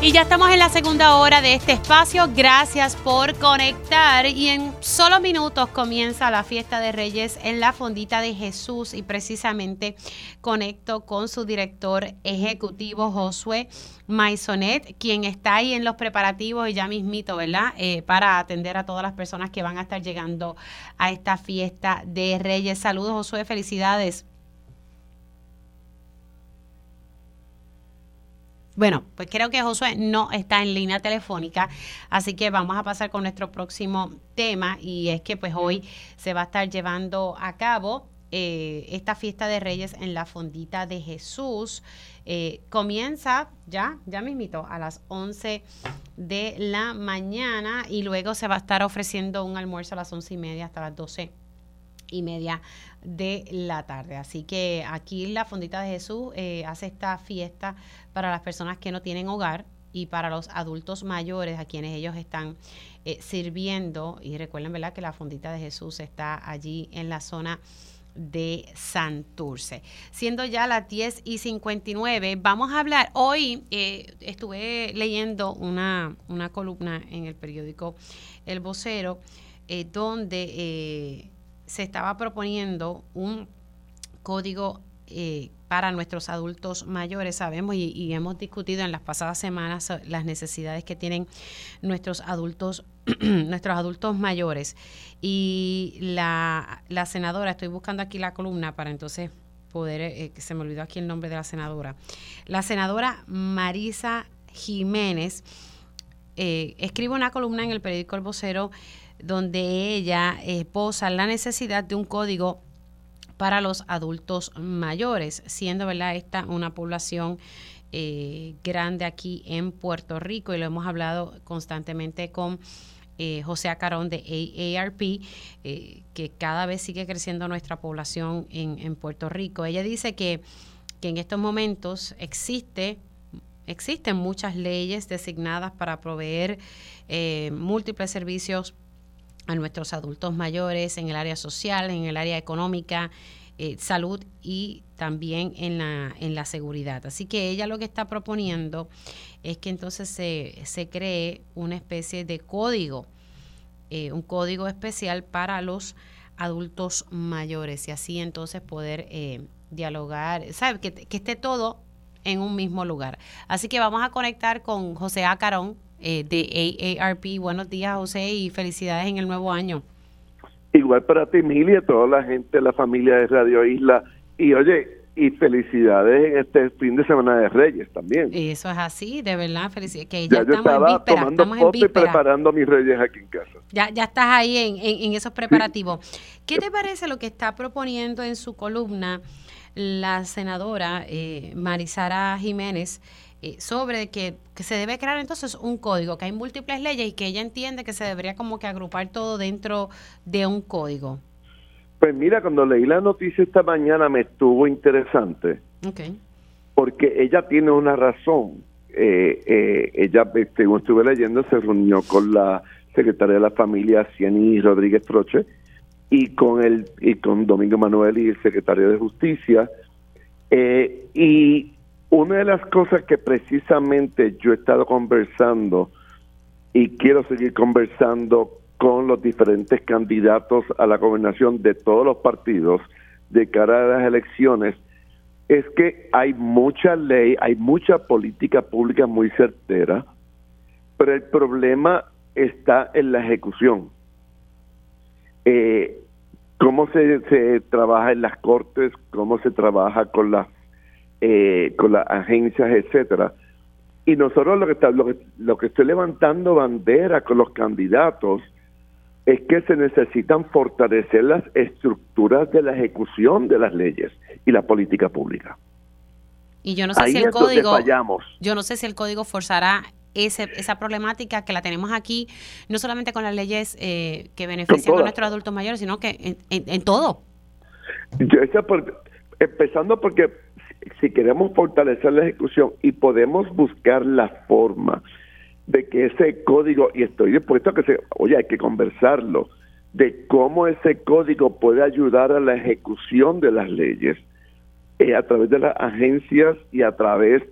Y ya estamos en la segunda hora de este espacio. Gracias por conectar. Y en solo minutos comienza la fiesta de Reyes en la Fondita de Jesús. Y precisamente conecto con su director ejecutivo, Josué Maisonet, quien está ahí en los preparativos y ya mismito, ¿verdad? Eh, para atender a todas las personas que van a estar llegando a esta fiesta de Reyes. Saludos, Josué. Felicidades. Bueno, pues creo que Josué no está en línea telefónica, así que vamos a pasar con nuestro próximo tema y es que pues hoy se va a estar llevando a cabo eh, esta fiesta de Reyes en la Fondita de Jesús. Eh, comienza ya, ya mismito, a las 11 de la mañana y luego se va a estar ofreciendo un almuerzo a las once y media hasta las 12 y media de la tarde. Así que aquí la Fondita de Jesús eh, hace esta fiesta para las personas que no tienen hogar y para los adultos mayores a quienes ellos están eh, sirviendo. Y recuerden, ¿verdad?, que la Fondita de Jesús está allí en la zona de Santurce. Siendo ya las 10 y 59, vamos a hablar. Hoy eh, estuve leyendo una, una, columna en el periódico El Vocero, donde se estaba proponiendo un código eh, para nuestros adultos mayores. Sabemos y, hemos discutido en las pasadas semanas las necesidades que tienen nuestros adultos, nuestros adultos mayores. Y la, senadora, estoy buscando aquí la columna para entonces poder, eh, que se me olvidó aquí el nombre de la senadora. La senadora Marisa Jiménez eh, escribe una columna en el periódico El Vocero donde ella esposa la necesidad de un código para los adultos mayores, siendo ¿verdad? esta una población eh, grande aquí en Puerto Rico y lo hemos hablado constantemente con eh, José Acarón de AARP, eh, que cada vez sigue creciendo nuestra población en, Puerto Rico. Ella dice que, que, en estos momentos existe, existen muchas leyes designadas para proveer eh, múltiples servicios a nuestros adultos mayores en el área social, en el área económica, salud y también en la, en la seguridad. Así que ella lo que está proponiendo es que entonces se, se cree una especie de código, eh, un código especial para los adultos mayores y así entonces poder eh, dialogar, ¿sabe? Que, que, esté todo en un mismo lugar. Así que vamos a conectar con José Acarón eh, de AARP. Buenos días, José, y felicidades en el nuevo año. Igual para ti, Emilia, toda la gente, la familia de Radio Isla y oye, y felicidades en este fin de semana de Reyes también. Eso es así, de verdad, felicidades. Que ya, ya estamos en víspera, tomando estamos y preparando mis Reyes aquí en casa. Ya, ya estás ahí en, en, esos preparativos. ¿Qué te parece lo que está proponiendo en su columna la senadora eh, Marisara Jiménez? Eh, sobre que, que, se debe crear entonces un código, que hay múltiples leyes y que ella entiende que se debería como que agrupar todo dentro de un código. Pues mira, cuando leí la noticia esta mañana me estuvo interesante. Porque ella tiene una razón. Eh, eh, ella, según estuve leyendo, se reunió con la secretaria de la familia, Cieny Rodríguez Troche, y con el y con Domingo Manuel y el secretario de Justicia. Eh, y una de las cosas que precisamente yo he estado conversando y quiero seguir conversando con los diferentes candidatos a la gobernación de todos los partidos de cara a las elecciones es que hay mucha ley, hay mucha política pública muy certera, pero el problema está en la ejecución. Eh, cómo se, se, trabaja en las cortes, cómo se trabaja con las eh, con las agencias, etcétera. Y nosotros lo que, está, lo que lo que estoy levantando bandera con los candidatos es que se necesitan fortalecer las estructuras de la ejecución de las leyes y la política pública. Y yo no sé si el código. Yo no sé si el código forzará ese, esa problemática que la tenemos aquí, no solamente con las leyes eh, que benefician a nuestros adultos mayores, sino que en, todo. Yo, empezando porque si queremos fortalecer la ejecución y podemos buscar la forma de que ese código, y estoy dispuesto a que se, oye, hay que conversarlo, de cómo ese código puede ayudar a la ejecución de las leyes eh, a través de las agencias y a través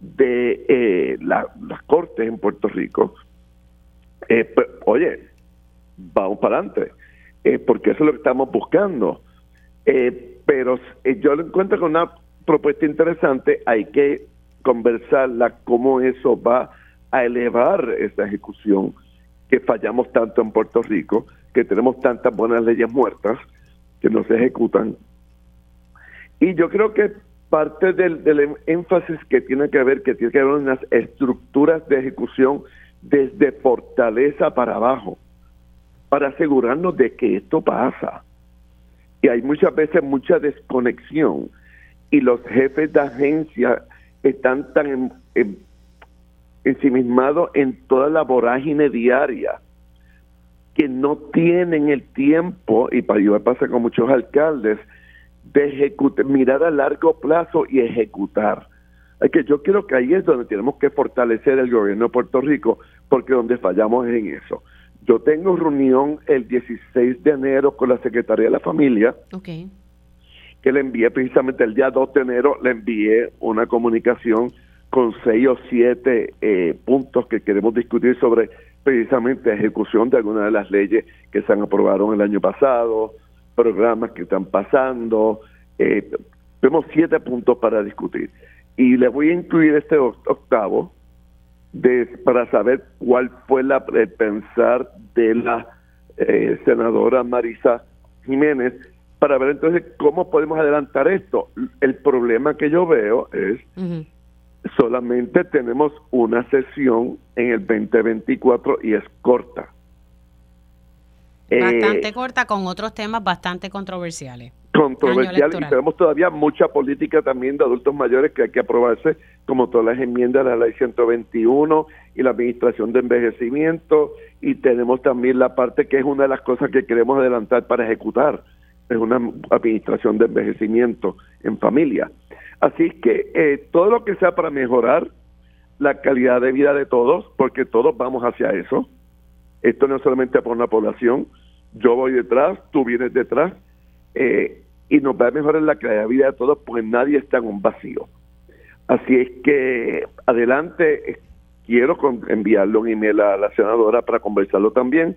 de eh, las cortes en Puerto Rico. Eh, oye, vamos para adelante, porque eso es lo que estamos buscando. pero yo lo encuentro con una propuesta interesante, hay que conversarla, cómo eso va a elevar esa ejecución que fallamos tanto en Puerto Rico, que tenemos tantas buenas leyes muertas que no se ejecutan. Y yo creo que parte del, del énfasis que tiene que ver, que tiene que ver unas estructuras de ejecución desde fortaleza para abajo, para asegurarnos de que esto pasa. Y hay muchas veces mucha desconexión y los jefes de agencia están tan en, ensimismado en toda la vorágine diaria, que no tienen el tiempo, y para yo pasa con muchos alcaldes, de ejecutar, mirar a largo plazo y ejecutar. Es que yo creo que ahí es donde tenemos que fortalecer el gobierno de Puerto Rico, porque donde fallamos es en eso. Yo tengo reunión el 16 de enero con la Secretaría de la Familia, que le envié precisamente el día 2 de enero, le envié una comunicación con seis o siete eh, puntos que queremos discutir sobre precisamente ejecución de algunas de las leyes que se han aprobado el año pasado, programas que están pasando. Eh, tenemos siete puntos para discutir. Y le voy a incluir este octavo para saber cuál fue la, el pensar de la eh, senadora Marisa Jiménez, para ver entonces cómo podemos adelantar esto. El problema que yo veo es solamente tenemos una sesión en el 2024 y es corta. Bastante eh, corta con otros temas bastante controversiales. controversial y tenemos todavía mucha política también de adultos mayores que hay que aprobarse, como todas las enmiendas de la ley 121 y la administración de envejecimiento y tenemos también la parte que es una de las cosas que queremos adelantar para ejecutar, es una administración de envejecimiento en familia. Así que eh, todo lo que sea para mejorar la calidad de vida de todos, porque todos vamos hacia eso. Esto no es solamente por una población, yo voy detrás, tú vienes detrás, eh, y nos va a mejorar la calidad de vida de todos, porque nadie está en un vacío. Así es que adelante, quiero enviarle un email a la senadora para conversarlo también,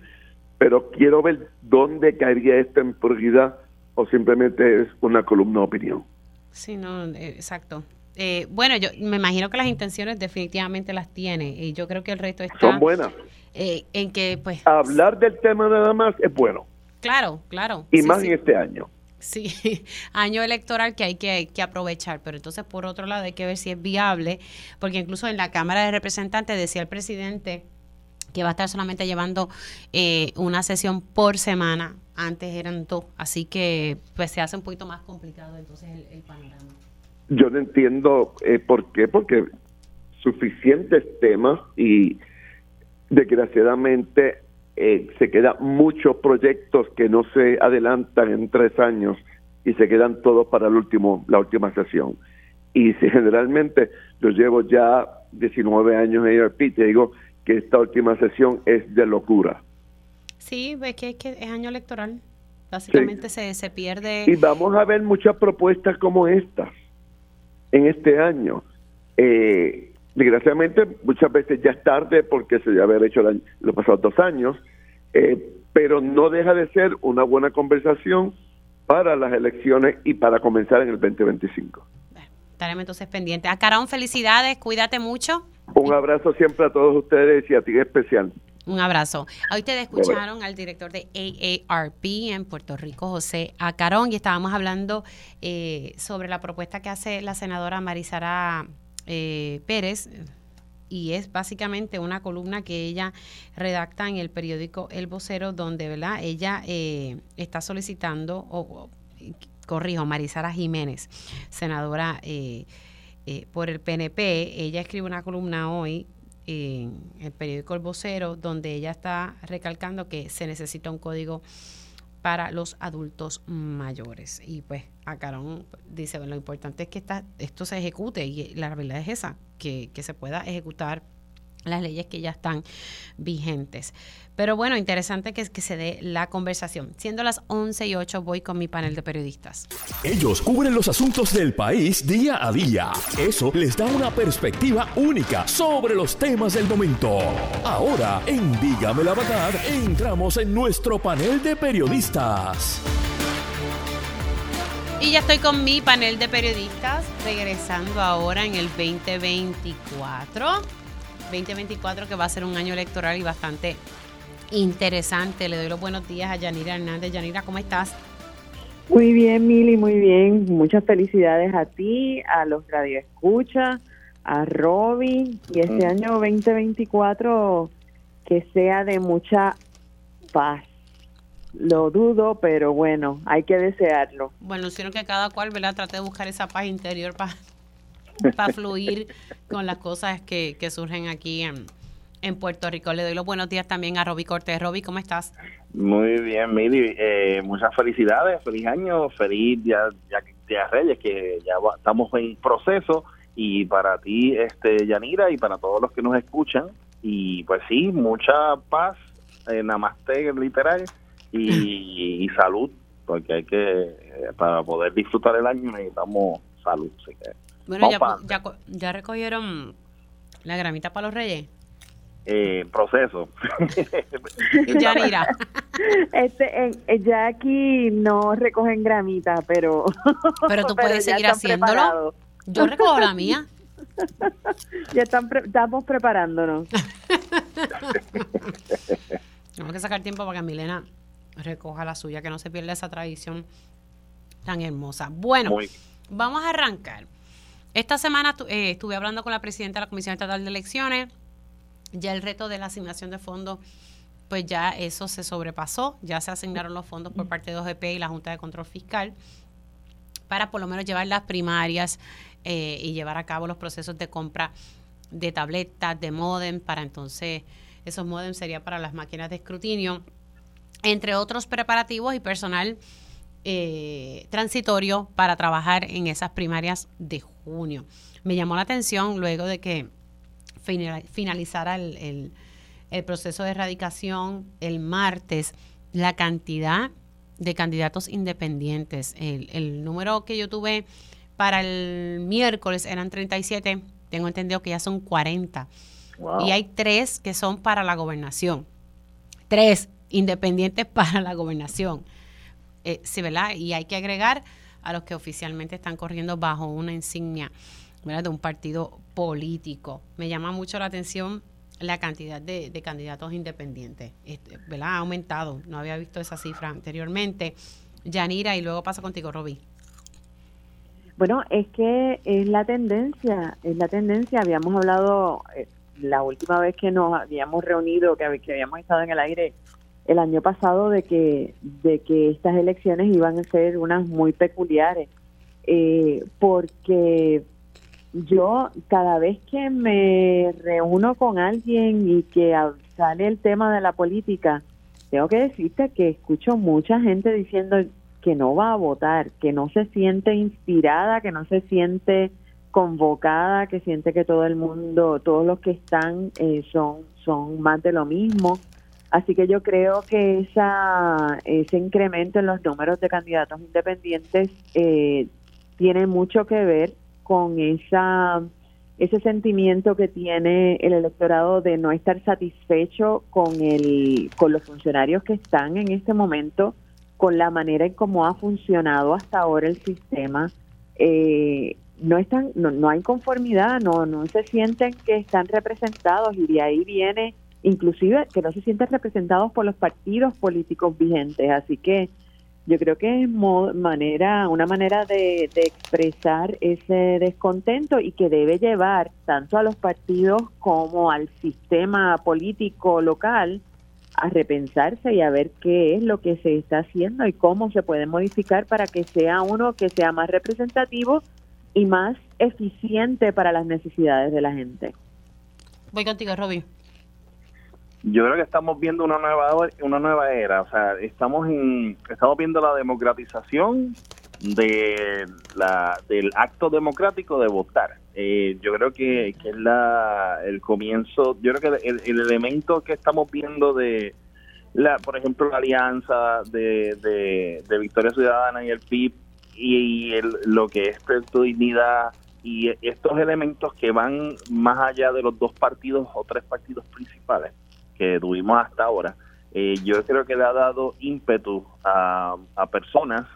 pero quiero ver dónde caería esto en prioridad o simplemente es una columna de opinión. Sí, no, eh, exacto. Eh, bueno, yo me imagino que las intenciones definitivamente las tiene y yo creo que el resto está... Son buenas. Eh, en que, pues... Hablar del tema nada más es bueno. Claro, claro. Y más en este año. Sí, año electoral que hay que, que, aprovechar, pero entonces por otro lado hay que ver si es viable, porque incluso en la Cámara de Representantes decía el presidente que va a estar solamente llevando eh, una sesión por semana, antes eran dos, así que pues se hace un poquito más complicado entonces el, panorama. Yo no entiendo eh, por qué, porque suficientes temas y desgraciadamente eh, se quedan muchos proyectos que no se adelantan en tres años y se quedan todos para el último, la última sesión. Y si generalmente yo llevo ya 19 años en ARP, te digo que esta última sesión es de locura. Sí, es que, es año electoral. Básicamente se, se pierde. Y vamos a ver muchas propuestas como estas en este año. Eh, desgraciadamente, muchas veces ya es tarde porque se debe haber hecho los pasados dos años, eh, pero no deja de ser una buena conversación para las elecciones y para comenzar en el 2025. estaremos entonces pendientes. A Carón, felicidades, cuídate mucho. Un abrazo siempre a todos ustedes y a ti especial. Un abrazo. Hoy ustedes escucharon al director de AARP en Puerto Rico, José Acarón, y estábamos hablando eh, sobre la propuesta que hace la senadora Marisara eh, Pérez, y es básicamente una columna que ella redacta en el periódico El Vocero, donde ¿verdad? ella eh, está solicitando, o, corrijo, Marisara Jiménez, senadora eh, eh, por el PNP, ella escribe una columna hoy en el periódico El Vocero, donde ella está recalcando que se necesita un código para los adultos mayores. Y pues Acarón dice, lo importante es que esto se ejecute y la realidad es esa, que, que se pueda ejecutar las leyes que ya están vigentes. Pero bueno, interesante que, que se dé la conversación. Siendo las 11 y 8, voy con mi panel de periodistas. Ellos cubren los asuntos del país día a día. Eso les da una perspectiva única sobre los temas del momento. Ahora, en Dígame la Verdad, entramos en nuestro panel de periodistas. Y ya estoy con mi panel de periodistas, regresando ahora en el 2024. 2024 que va a ser un año electoral y bastante interesante. Le doy los buenos días a Yanira Hernández. Yanira, ¿cómo estás? Muy bien, Mili, muy bien. Muchas felicidades a ti, a los radioescuchas, a Robin y este mm. año 2024 que sea de mucha paz. Lo dudo, pero bueno, hay que desearlo. Bueno, sino que cada cual, ¿verdad? Trate de buscar esa paz interior para para fluir con las cosas que, surgen aquí en, en Puerto Rico. Le doy los buenos días también a Roby Cortés. Roby, ¿cómo estás? Muy bien, Mili. Eh, muchas felicidades, feliz año, feliz Día, día, Reyes, que ya estamos en proceso. Y para ti, este Yanira, y para todos los que nos escuchan. Y pues sí, mucha paz, eh, namaste literal, y, salud, porque hay que, eh, para poder disfrutar el año necesitamos salud. Así que bueno, ya, ya, recogieron la gramita para los reyes. Eh, proceso. ya mira. Este, ya aquí no recogen gramita, pero. Pero tú puedes seguir haciéndolo. Yo recojo la mía. ya están estamos preparándonos. Tenemos que sacar tiempo para que Milena recoja la suya, que no se pierda esa tradición tan hermosa. Bueno, vamos a arrancar. Esta semana eh, estuve hablando con la presidenta de la Comisión Estatal de Elecciones. Ya el reto de la asignación de fondos, pues ya eso se sobrepasó. Ya se asignaron los fondos por parte de OGP y la Junta de Control Fiscal. para por lo menos llevar las primarias eh, y llevar a cabo los procesos de compra de tabletas, de modem, para entonces esos modem sería para las máquinas de escrutinio, entre otros preparativos y personal eh, transitorio para trabajar en esas primarias de junio. Me llamó la atención luego de que finalizara el, el proceso de erradicación el martes la cantidad de candidatos independientes. El, el número que yo tuve para el miércoles eran 37, tengo entendido que ya son 40. Y hay tres que son para la gobernación. Tres independientes para la gobernación. Eh, sí, ¿verdad? Y hay que agregar a los que oficialmente están corriendo bajo una insignia ¿verdad? de un partido político. Me llama mucho la atención la cantidad de, candidatos independientes. Este, ¿verdad? Ha aumentado. No había visto esa cifra anteriormente. Yanira, y luego pasa contigo, Roby. Bueno, es que es la tendencia, es la tendencia. Habíamos hablado eh, la última vez que nos habíamos reunido, que, que habíamos estado en el aire el año pasado, de que, de que estas elecciones iban a ser unas muy peculiares, eh, porque yo cada vez que me reúno con alguien y que sale el tema de la política, tengo que decirte que escucho mucha gente diciendo que no va a votar, que no se siente inspirada, que no se siente convocada, que siente que todo el mundo, todos los que están eh, son, son más de lo mismo. Así que yo creo que esa, ese incremento en los números de candidatos independientes eh, tiene mucho que ver con esa ese sentimiento que tiene el electorado de no estar satisfecho con el con los funcionarios que están en este momento con la manera en cómo ha funcionado hasta ahora el sistema. Eh, no están no, no hay conformidad no no se sienten que están representados y de ahí viene inclusive que no se sienten representados por los partidos políticos vigentes así que yo creo que es manera, una manera de, expresar ese descontento y que debe llevar tanto a los partidos como al sistema político local a repensarse y a ver qué es lo que se está haciendo y cómo se puede modificar para que sea uno que sea más representativo y más eficiente para las necesidades de la gente. Voy contigo, Robbie yo creo que estamos viendo una nueva una nueva era, o sea, estamos en estamos viendo la democratización de la del acto democrático de votar. Eh, yo creo que, es la el comienzo, yo creo que el, elemento que estamos viendo de la, por ejemplo, la alianza de, de, Victoria Ciudadana y el PIB y, lo que es tu dignidad y estos elementos que van más allá de los dos partidos o tres partidos principales que tuvimos hasta ahora, eh, yo creo que le ha dado ímpetu a, personas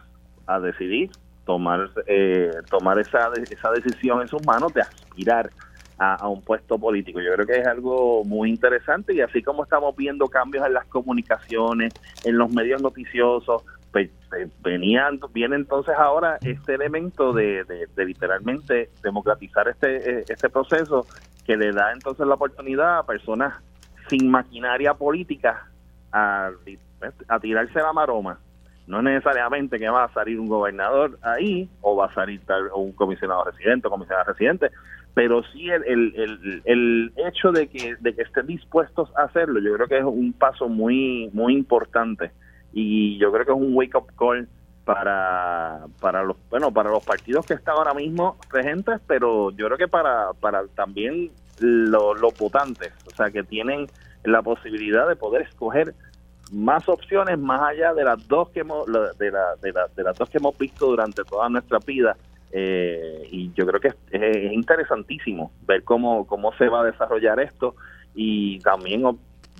a decidir tomar eh, tomar esa, esa decisión en sus manos de aspirar a, un puesto político. Yo creo que es algo muy interesante y así como estamos viendo cambios en las comunicaciones, en los medios noticiosos, pues, pues venían, viene entonces ahora este elemento de, de, literalmente democratizar este, eh, este proceso que le da entonces la oportunidad a personas sin maquinaria política a, tirarse la maroma. No es necesariamente que va a salir un gobernador ahí o va a salir un comisionado residente o comisionada residente, pero sí el, el, el, hecho de que, de que estén dispuestos a hacerlo, yo creo que es un paso muy, muy importante y yo creo que es un wake up call para para los bueno para los partidos que están ahora mismo regentes pero yo creo que para para también los votantes, o sea, que tienen la posibilidad de poder escoger más opciones más allá de las dos que hemos de, la, de, de las dos que hemos visto durante toda nuestra vida. Eh, y yo creo que es, interesantísimo ver cómo cómo se va a desarrollar esto y también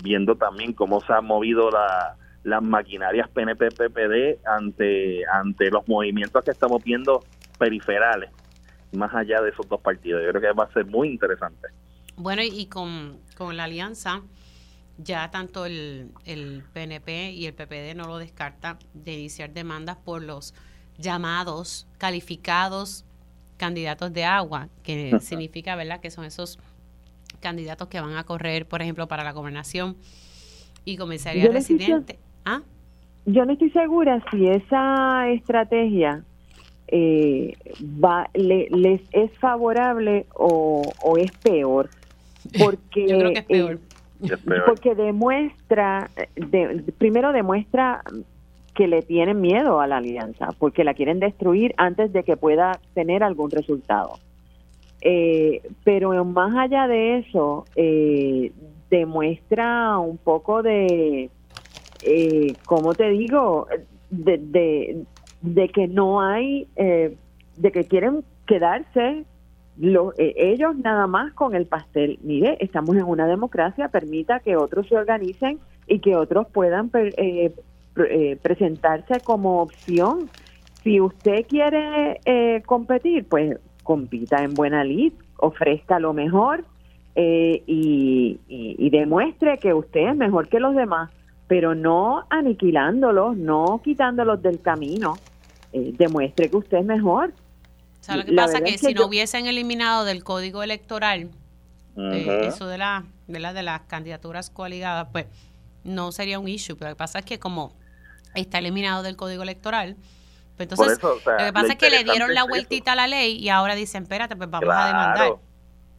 viendo también cómo se han movido la, las maquinarias PNP PPD ante ante los movimientos que estamos viendo periferales más allá de esos dos partidos. Yo creo que va a ser muy interesante bueno, y con, la alianza, ya tanto el, el PNP y el PPD no lo descarta de iniciar demandas por los llamados calificados candidatos de agua, que significa, ¿verdad?, que son esos candidatos que van a correr, por ejemplo, para la gobernación y comisaría residente. ¿Ah? Yo no estoy segura si esa estrategia eh, va, le, les es favorable o, o es peor. Porque, Yo creo que es peor. eh, Es peor. porque demuestra, de- primero demuestra que le tienen miedo a la alianza, porque la quieren destruir antes de que pueda tener algún resultado. Eh, pero más allá de eso, eh, demuestra un poco de, eh, ¿cómo te digo? De, de, de que no hay, eh, de que quieren quedarse lo- eh, ellos nada más con el pastel. Mire, estamos en una democracia, permita que otros se organicen y que otros puedan eh, pre- eh, presentarse como opción. Si usted quiere eh, competir, pues compita en buena lid, ofrezca lo mejor eh, y, y- y demuestre que usted es mejor que los demás, pero no aniquilándolos, no quitándolos del camino. Eh, demuestre que usted es mejor. O sea, lo que La pasa que es que si no hubiesen eliminado del código electoral eh, eso de, la, de, la, de las candidaturas coaligadas, pues no sería un issue. Pero lo que pasa es que como está eliminado del código electoral, pues Por entonces eso, o sea, lo que pasa es que le dieron la eso. vueltita a la ley y ahora dicen, espérate, pues vamos a demandar.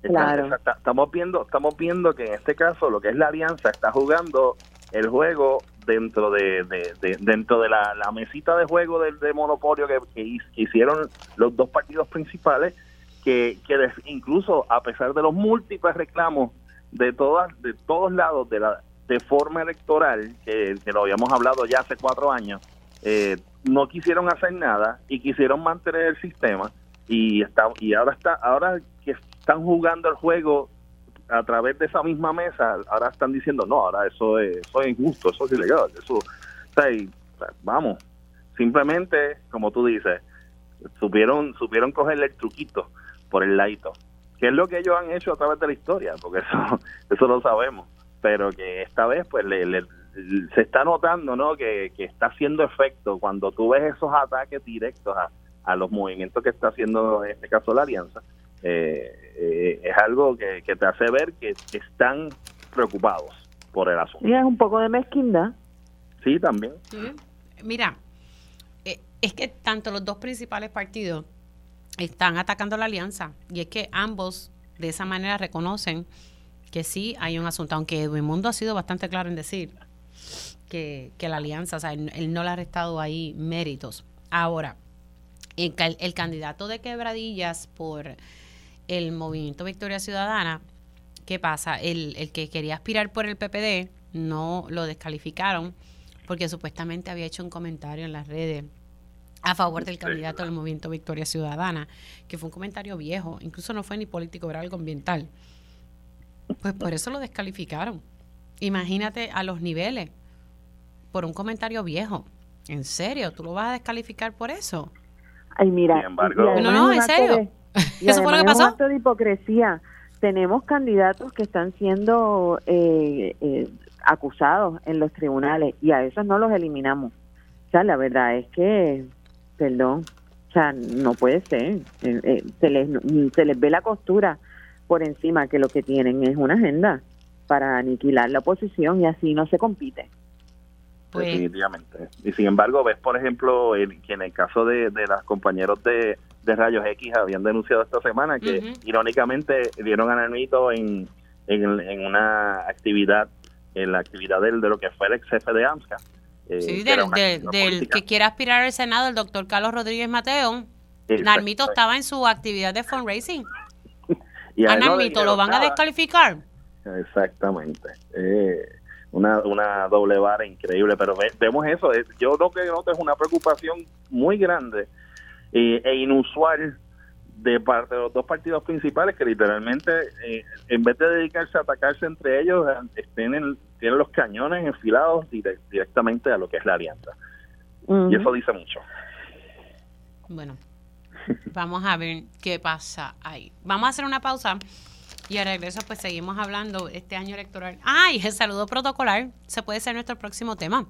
Claro. Estamos viendo, estamos viendo que en este caso lo que es la alianza está jugando el juego dentro de, de- de- dentro de la, mesita de juego del de monopolio que, que hi- que hicieron los dos partidos principales que, que incluso a pesar de los múltiples reclamos de todas de todos lados de la de forma electoral que, que lo habíamos hablado ya hace cuatro años eh, no quisieron hacer nada y quisieron mantener el sistema y está y ahora está ahora que están jugando el juego a través de esa misma mesa ahora están diciendo no ahora eso es eso es injusto eso es ilegal eso vamos simplemente como tú dices supieron supieron cogerle el truquito por el ladito que es lo que ellos han hecho a través de la historia porque eso eso lo sabemos pero que esta vez pues le, le- se está notando no que, que está haciendo efecto cuando tú ves esos ataques directos a, a los movimientos que está haciendo en este caso la alianza eh, eh, es algo que, que te hace ver que, están preocupados por el asunto Y es un poco de mezquindad. sí también Sí. Mira, eh, es que tanto los dos principales partidos están atacando la alianza y es que ambos de esa manera reconocen que sí hay un asunto, aunque Edwin Mundo ha sido bastante claro en decir que, que la alianza, o sea, él, él no le ha restado ahí méritos. Ahora, el candidato de quebradillas por el movimiento Victoria Ciudadana, ¿qué pasa? El, el que quería aspirar por el PPD no lo descalificaron porque supuestamente había hecho un comentario en las redes a favor del candidato del movimiento Victoria Ciudadana, que fue un comentario viejo, incluso no fue ni político, era algo ambiental. Pues por eso lo descalificaron. Imagínate a los niveles, por un comentario viejo. ¿En serio? ¿Tú lo vas a descalificar por eso? Ay, mira. Sin embargo- No, no, en serio. y ¿Eso fue lo que además es un pasó? acto de hipocresía. Tenemos candidatos que están siendo eh, eh, acusados en los tribunales y a esos no los eliminamos. O sea, la verdad es que, perdón, o sea, no puede ser. Eh, eh, se, les, se les ve la costura por encima que lo que tienen es una agenda para aniquilar la oposición y así no se compite. Pues, definitivamente y sin embargo ves por ejemplo el- que en el caso de, de los compañeros de, de Rayos X habían denunciado esta semana que irónicamente dieron a Nanito en, en, en una actividad en la actividad del, de lo que fue el ex jefe de AMSCA eh, sí, que del, que quiere aspirar al Senado, el doctor Carlos Rodríguez Mateo. Exacto. Narmito estaba en su actividad de fundraising. Y A no Narmito lo van a descalificar. Exactamente. Eh, una, una doble vara increíble, pero ve- vemos eso. Yo lo que noto es una preocupación muy grande eh, e inusual de parte de los dos partidos principales que literalmente, eh, en vez de dedicarse a atacarse entre ellos, tienen, tienen los cañones enfilados dire- directamente a lo que es la alianza. Y eso dice mucho. Bueno, vamos a ver qué pasa ahí. Vamos a hacer una pausa y al regreso pues seguimos hablando este año electoral. ¡Ay! El saludo protocolar. Se puede ser nuestro próximo tema.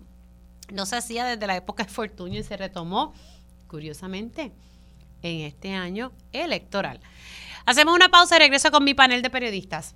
No se hacía desde la época de Fortunio y se retomó, curiosamente, en este año electoral. Hacemos una pausa y regreso con mi panel de periodistas.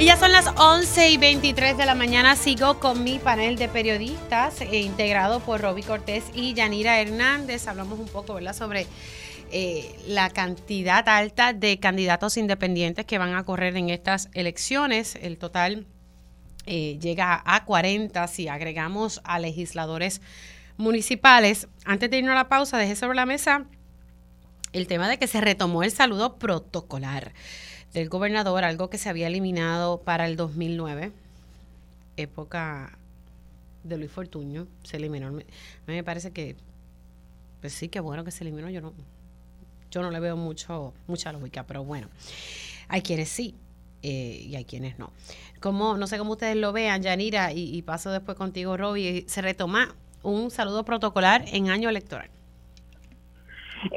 Y ya son las 11 y 23 de la mañana. Sigo con mi panel de periodistas eh, integrado por Roby Cortés y Yanira Hernández. Hablamos un poco sobre eh, la cantidad alta de candidatos independientes que van a correr en estas elecciones. El total eh, llega a 40 si agregamos a legisladores municipales. Antes de irnos a la pausa, dejé sobre la mesa el tema de que se retomó el saludo protocolar del gobernador, algo que se había eliminado para el 2009, época de Luis Fortuño, se eliminó. A mí me parece que, pues sí, que bueno que se eliminó, yo no, yo no le veo mucho, mucha lógica, pero bueno, hay quienes sí. Eh, y hay quienes no. Como, no sé cómo ustedes lo vean, Yanira, y, y paso después contigo, Robbie, se retoma un saludo protocolar en año electoral.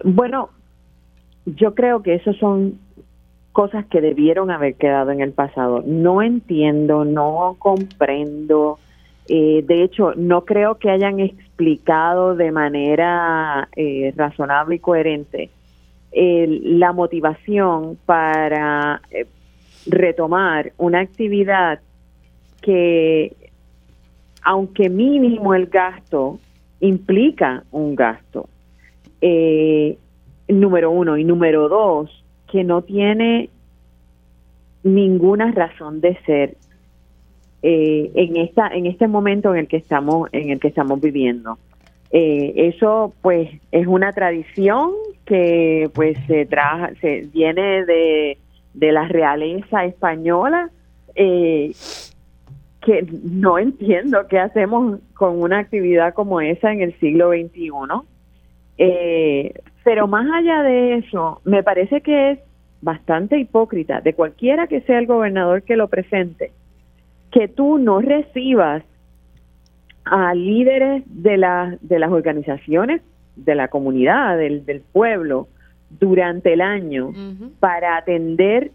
Bueno, yo creo que esos son cosas que debieron haber quedado en el pasado. No entiendo, no comprendo. Eh, de hecho, no creo que hayan explicado de manera eh, razonable y coherente la motivación para eh, retomar una actividad que, aunque mínimo el gasto, implica un gasto. número uno. Y número dos, que no tiene ninguna razón de ser eh, en esta en este momento en el que estamos en el que estamos viviendo. Eh, eso pues es una tradición que pues se traja se viene de, de la realeza española eh, que no entiendo qué hacemos con una actividad como esa en el siglo XXI pero más allá de eso, me parece que es bastante hipócrita de cualquiera que sea el gobernador que lo presente, que tú no recibas a líderes de, la, de las organizaciones, de la comunidad, del, del pueblo, durante el año para atender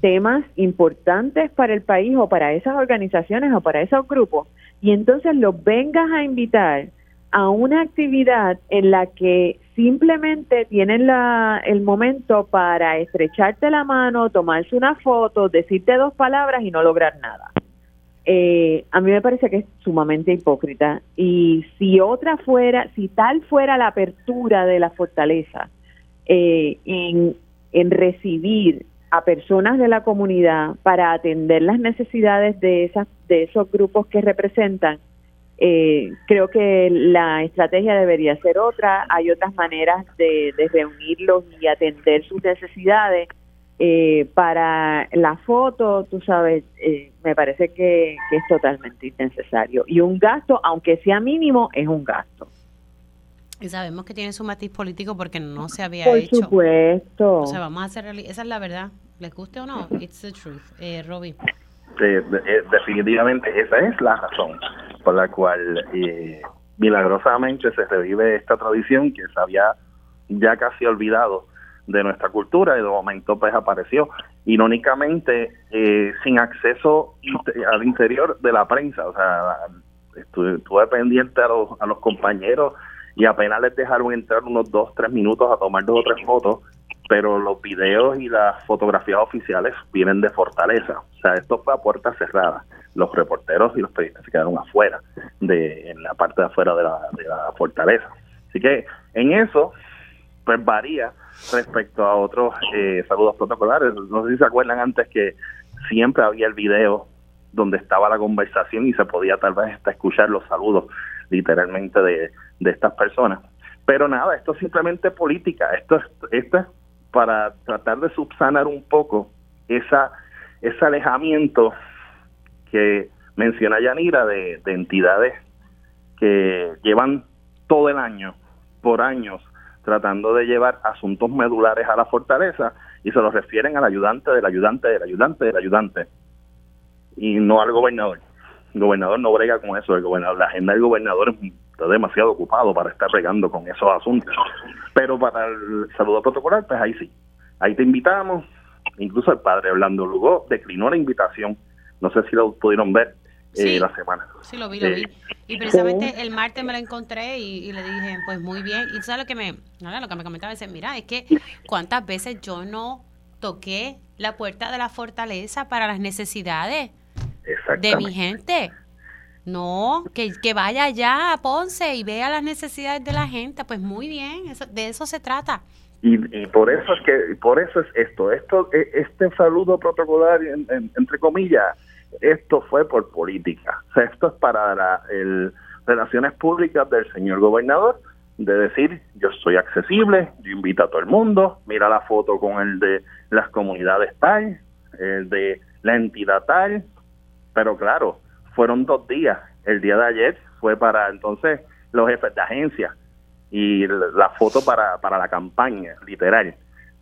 temas importantes para el país o para esas organizaciones o para esos grupos. Y entonces los vengas a invitar a una actividad en la que simplemente tienen la, el momento para estrecharte la mano, tomarse una foto, decirte dos palabras y no lograr nada. Eh, a mí me parece que es sumamente hipócrita y si otra fuera, si tal fuera la apertura de la fortaleza eh, en, en recibir a personas de la comunidad para atender las necesidades de esas de esos grupos que representan, eh, creo que la estrategia debería ser otra. Hay otras maneras de, reunirlos y atender sus necesidades. Eh, para la foto, tú sabes, eh, me parece que, es totalmente innecesario. Y un gasto, aunque sea mínimo, es un gasto. Y sabemos que tiene su matiz político porque no se había Por hecho. Por supuesto. O sea, vamos a hacer, esa es la verdad. ¿Les guste o no? It's the truth. Eh, Robbie. Definitivamente esa es la razón por la cual eh, milagrosamente se revive esta tradición que se había ya casi olvidado de nuestra cultura y de momento pues apareció irónicamente eh, sin acceso al interior de la prensa. O sea estuve, estuve pendiente a los, a los compañeros y apenas les dejaron entrar unos dos tres minutos a tomar dos o tres fotos pero los videos y las fotografías oficiales vienen de Fortaleza o sea esto fue a puerta cerrada los reporteros y los periodistas se quedaron afuera, de, en la parte de afuera de la, de la fortaleza. Así que en eso, pues varía respecto a otros eh, saludos protocolares. No sé si se acuerdan antes que siempre había el video donde estaba la conversación y se podía tal vez hasta escuchar los saludos literalmente de, de estas personas. Pero nada, esto es simplemente política, esto es, esto es para tratar de subsanar un poco esa ese alejamiento que menciona Yanira de, entidades que llevan todo el año, por años, tratando de llevar asuntos medulares a la fortaleza y se lo refieren al ayudante del ayudante del ayudante del ayudante y no al gobernador. El gobernador no brega con eso, el gobernador, la agenda del gobernador está demasiado ocupado para estar bregando con esos asuntos. Pero para el saludo protocolar, pues ahí sí. Ahí te invitamos. Incluso el padre Orlando Lugo declinó la invitación. No sé si lo pudieron ver eh, la semana. Sí, lo vi, lo vi. Y precisamente el martes me lo encontré y, le dije, pues muy bien. Y sabes lo que me, lo que me comentaba, es, mira, es que cuántas veces yo no toqué la puerta de la fortaleza para las necesidades de mi gente. No, que, que vaya allá a Ponce y vea las necesidades de la gente. Pues muy bien, eso, de eso se trata. Y, y, por eso es que por eso es esto esto e, este saludo protocolar entre comillas esto fue por política esto es para las relaciones públicas del señor gobernador de decir yo soy accesible yo invito a todo el mundo mira la foto con el de las comunidades tal el de la entidad tal pero claro, fueron dos días. El día de ayer fue para entonces los jefes de agencia y la foto para, para la campaña, literal,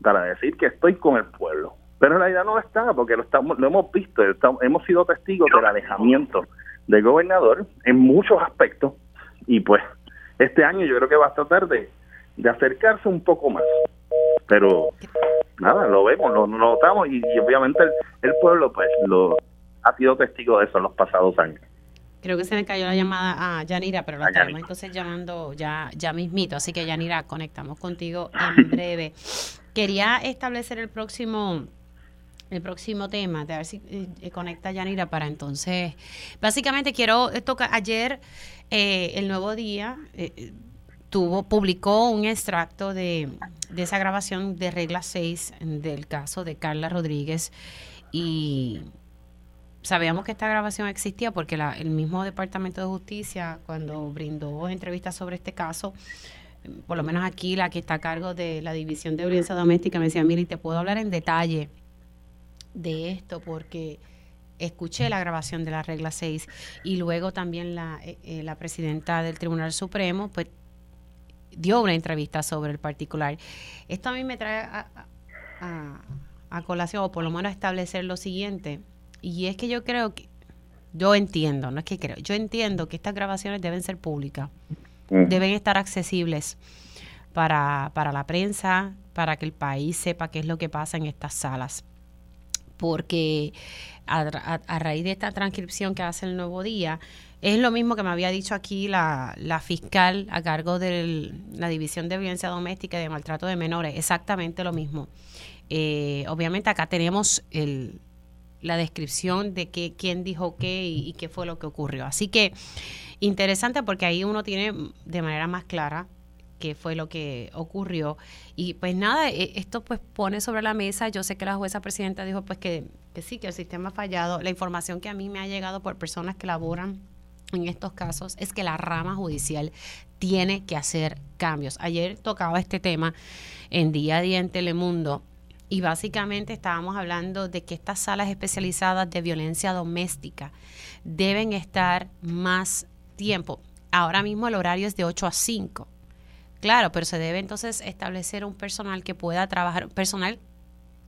para decir que estoy con el pueblo. Pero en realidad no está, porque lo, estamos, lo hemos visto, hemos sido testigos del alejamiento del gobernador en muchos aspectos y pues este año yo creo que va a tratar de, de acercarse un poco más. Pero nada, lo vemos, lo, notamos y, obviamente el, el pueblo pues lo, ha sido testigo de eso en los pasados años. Creo que se le cayó la llamada a Yanira, pero la estamos entonces llamando ya, ya mismito. Así que Yanira, conectamos contigo en breve. Quería establecer el próximo el próximo tema, de ver si eh, conecta Yanira para entonces. Básicamente quiero tocar. Ayer, eh, el nuevo día, eh, tuvo, publicó un extracto de, de esa grabación de regla 6 del caso de Carla Rodríguez y sabíamos que esta grabación existía porque el mismo Departamento de Justicia, cuando brindó entrevistas sobre este caso, por lo menos aquí la que está a cargo de la División de Violencia Doméstica, me decía, mire, te puedo hablar en detalle de esto porque escuché la grabación de la regla 6 y luego también la, eh, eh, la presidenta del Tribunal Supremo pues dio una entrevista sobre el particular. Esto a mí me trae a, a colación, o por lo menos a establecer lo siguiente, y es que yo creo que, yo entiendo, no es que creo, yo entiendo que estas grabaciones deben ser públicas, deben estar accesibles para, para la prensa, para que el país sepa qué es lo que pasa en estas salas. Porque a, raíz de esta transcripción que hace el Nuevo Día, es lo mismo que me había dicho aquí la, la fiscal a cargo de la División de Violencia Doméstica y de Maltrato de Menores, exactamente lo mismo. Eh, obviamente acá tenemos el, la descripción de qué, quién dijo qué y, qué fue lo que ocurrió. Así que interesante porque ahí uno tiene de manera más clara qué fue lo que ocurrió. Y pues nada, e, esto pues pone sobre la mesa, yo sé que la jueza presidenta dijo pues que, que sí, que el sistema ha fallado. La información que a mí me ha llegado por personas que laboran en estos casos es que la rama judicial tiene que hacer cambios. Ayer tocaba este tema en Día a Día en Telemundo y básicamente estábamos hablando de que estas salas especializadas de violencia doméstica deben estar más tiempo. Ahora mismo el horario es de 8 a 5. Claro, pero se debe entonces establecer un personal que pueda trabajar, personal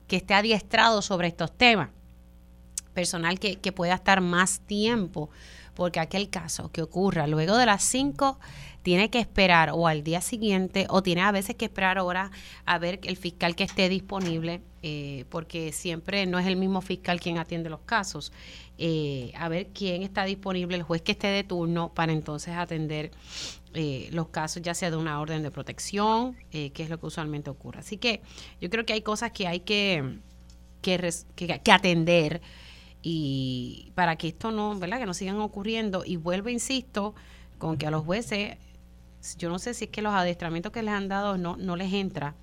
que esté adiestrado sobre estos temas, personal que, que pueda estar más tiempo, porque aquel caso que ocurra luego de las 5 tiene que esperar o al día siguiente o tiene a veces que esperar ahora a ver el fiscal que esté disponible, eh, porque siempre no es el mismo fiscal quien atiende los casos, eh, a ver quién está disponible, el juez que esté de turno para entonces atender eh, los casos, ya sea de una orden de protección, que es lo que usualmente ocurre. Así que yo creo que hay cosas que hay que, que, que atender y para que esto no, ¿verdad? Que no sigan ocurriendo. Y vuelvo, insisto, con que a los jueces yo no sé si es que los adiestramientos que les han dado no, no les entra,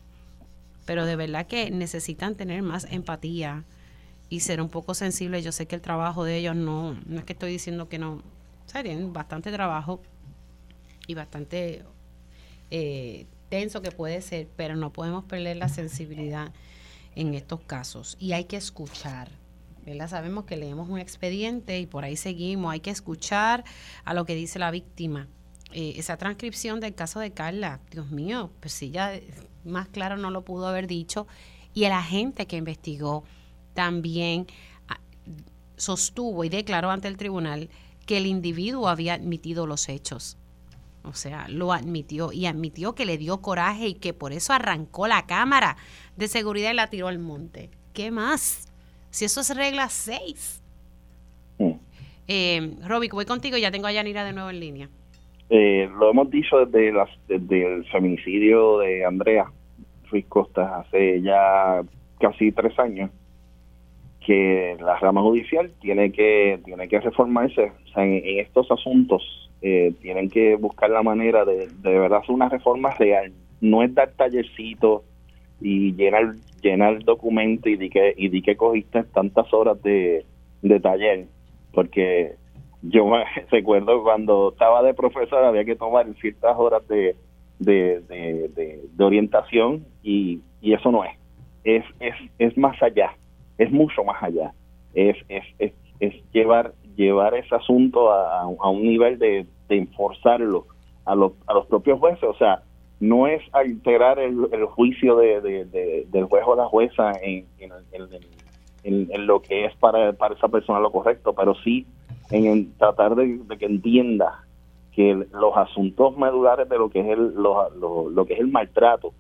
pero de verdad que necesitan tener más empatía y ser un poco sensibles. Yo sé que el trabajo de ellos no, no es que estoy diciendo que no, o tienen bastante trabajo y bastante eh, tenso que puede ser, pero no podemos perder la sensibilidad en estos casos y hay que escuchar. ¿verdad? Sabemos que leemos un expediente y por ahí seguimos, hay que escuchar a lo que dice la víctima eh, esa transcripción del caso de Carla, Dios mío, pues sí, ya más claro no lo pudo haber dicho. Y el agente que investigó también ah, sostuvo y declaró ante el tribunal que el individuo había admitido los hechos. O sea, lo admitió y admitió que le dio coraje y que por eso arrancó la cámara de seguridad y la tiró al monte. ¿Qué más? Si eso es regla 6. Mm. Eh, voy contigo, ya tengo a Yanira de nuevo en línea. Eh, lo hemos dicho desde, las, desde el feminicidio de Andrea Ruiz Costa hace ya casi tres años que la rama judicial tiene que tiene que reformarse o sea, en estos asuntos eh, tienen que buscar la manera de, de, verdad hacer una reforma real. No es dar tallercitos y llenar llenar documento y di que y di que cogiste tantas horas de, de taller, porque yo me recuerdo cuando estaba de profesor había que tomar ciertas horas de, de, de, orientación y, y eso no es. es. Es es más allá, es mucho más allá. Es, es, es, llevar llevar ese asunto a, un nivel de, de enforzarlo a los, a los propios jueces. O sea, no es alterar el, juicio de, del juez o la jueza en, en, lo que es para, para esa persona lo correcto, pero sí en tratar de, que entienda que los asuntos medulares de lo que es el, lo, lo, que es el maltrato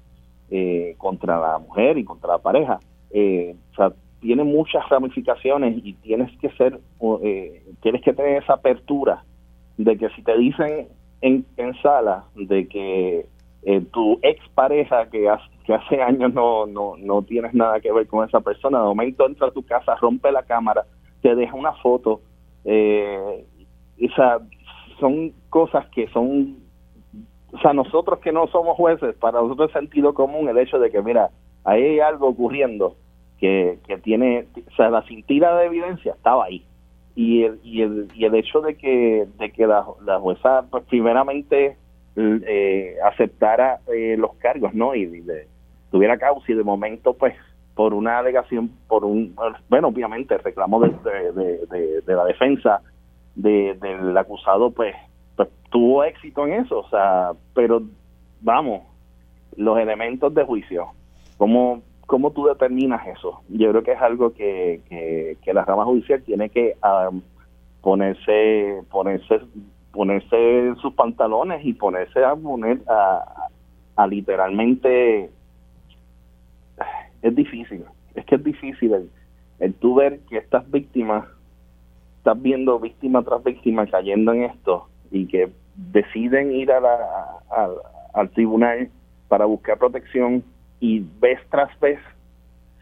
eh, contra la mujer y contra la pareja, eh, o sea, tiene muchas ramificaciones y tienes que ser, eh, tienes que tener esa apertura de que si te dicen en, en sala de que eh, tu ex pareja que, que hace años no, no, no tienes nada que ver con esa persona, de momento entra a tu casa, rompe la cámara, te deja una foto, eh, esa, son cosas que son, o sea, nosotros que no somos jueces, para nosotros es sentido común el hecho de que, mira, ahí hay algo ocurriendo que, que tiene, o sea, la cintila de evidencia estaba ahí. Y el, y el, y el hecho de que, de que la, la jueza, pues, primeramente, eh, aceptara eh, los cargos, ¿no? Y, de, tuviera causa y de momento, pues, por una alegación, por un, bueno, obviamente, el reclamo de, de, de, la defensa del acusado, pues, pues, tuvo éxito en eso, o sea, pero vamos, los elementos de juicio, como ¿cómo tú determinas eso? Yo creo que es algo que, que, la rama judicial tiene que um, ponerse, ponerse, ponerse sus pantalones y ponerse a poner a, literalmente es difícil, es que es difícil el, el tú ver que estas víctimas, estás viendo víctima tras víctima cayendo en esto y que deciden ir a la, al tribunal para buscar protección y vez tras vez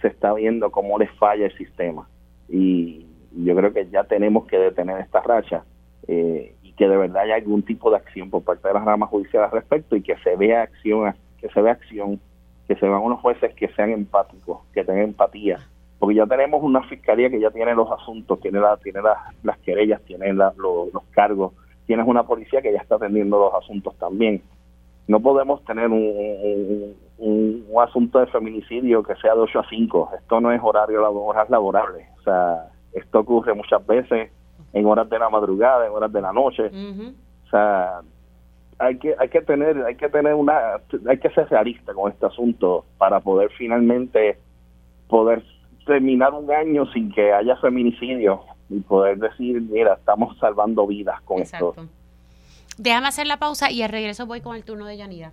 se está viendo cómo les falla el sistema. Y yo creo que ya tenemos que detener esta racha eh, y que de verdad haya algún tipo de acción por parte de las ramas judiciales al respecto y que se vea acción, que se vea acción, que se vean unos jueces que sean empáticos, que tengan empatía, porque ya tenemos una fiscalía que ya tiene los asuntos, tiene la, tiene las querellas, tiene los, los cargos, tienes una policía que ya está atendiendo los asuntos también no podemos tener un, un, asunto de feminicidio que sea de 8 a 5. Esto no es horario horas laborables. O sea, esto ocurre muchas veces en horas de la madrugada, en horas de la noche. O sea, hay que hay que tener hay que tener una hay que ser realista con este asunto para poder finalmente poder terminar un año sin que haya feminicidio y poder decir, mira, estamos salvando vidas con esto. Déjame hacer la pausa y al regreso voy con el turno de Yanira.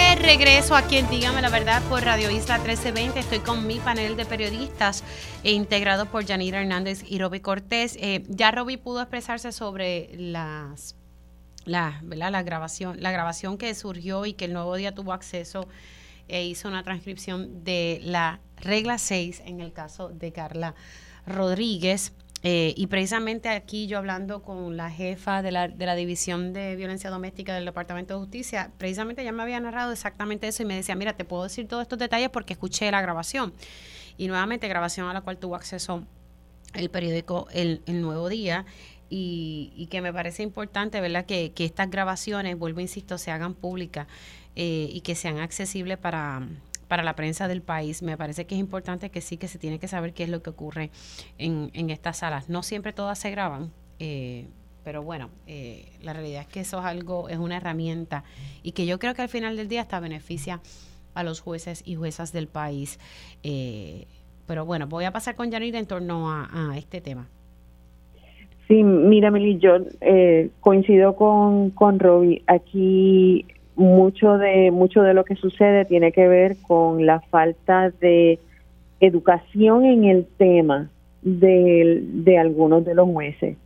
regreso aquí en Dígame la Verdad por Radio Isla 1320. Estoy con mi panel de periodistas e integrado por Yanira Hernández y Roby Cortés. Eh, ya Roby pudo expresarse sobre las, la, la, grabación, la grabación que surgió y que el nuevo día tuvo acceso e hizo una transcripción de la regla 6 en el caso de Carla Rodríguez. Eh, y precisamente aquí yo hablando con la jefa de la, de la División de Violencia Doméstica del Departamento de Justicia, precisamente ella me había narrado exactamente eso y me decía, mira, te puedo decir todos estos detalles porque escuché la grabación. Y nuevamente grabación a la cual tuvo acceso el periódico El, Nuevo Día. Y, que me parece importante, ¿verdad? Que, que estas grabaciones, vuelvo, insisto, se hagan públicas eh, y que sean accesibles para, para la prensa del país. Me parece que es importante que sí, que se tiene que saber qué es lo que ocurre en, en estas salas. No siempre todas se graban, eh, pero bueno, eh, la realidad es que eso es algo, es una herramienta y que yo creo que al final del día hasta beneficia a los jueces y juezas del país. Eh, pero bueno, voy a pasar con Janine en torno a, este tema. Sí, mira, Meli, yo coincido con, con Robbie. Aquí mucho de mucho de lo que sucede tiene que ver con la falta de educación en el tema de, de algunos de los jueces.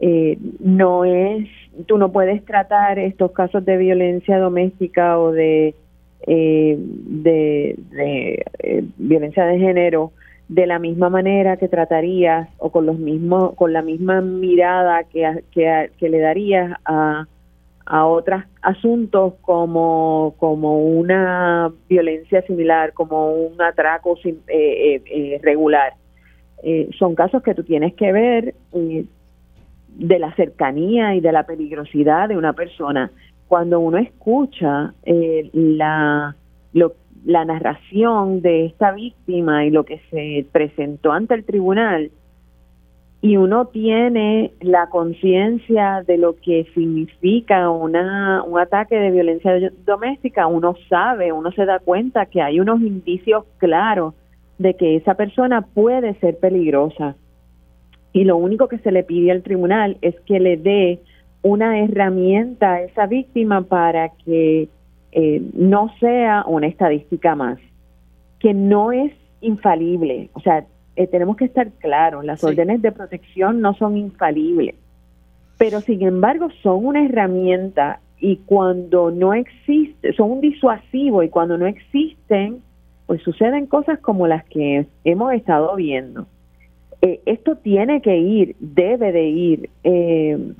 Eh, no es, tú no puedes tratar estos casos de violencia doméstica o de, eh, de, eh, violencia de género de la misma manera que tratarías o con los mismos, con la misma mirada que, que, que le darías a a otros asuntos como, como una violencia similar, como un atraco eh, eh, eh, regular. son casos que tú tienes que ver de la cercanía y de la peligrosidad de una persona. Cuando uno escucha la, la narración de esta víctima y lo que se presentó ante el tribunal, y uno tiene la conciencia de lo que significa una, un ataque de violencia doméstica, uno sabe, uno se da cuenta que hay unos indicios claros de que esa persona puede ser peligrosa. Y lo único que se le pide al tribunal es que le dé una herramienta a esa víctima para que eh, no sea una estadística más, que no es infalible. O sea, eh, tenemos que estar claros, las órdenes de protección no son infalibles, pero sin embargo son una herramienta y cuando no existe, son un disuasivo y cuando no existen, pues suceden cosas como las que hemos estado viendo. Eh, esto tiene que ir, debe de ir eh,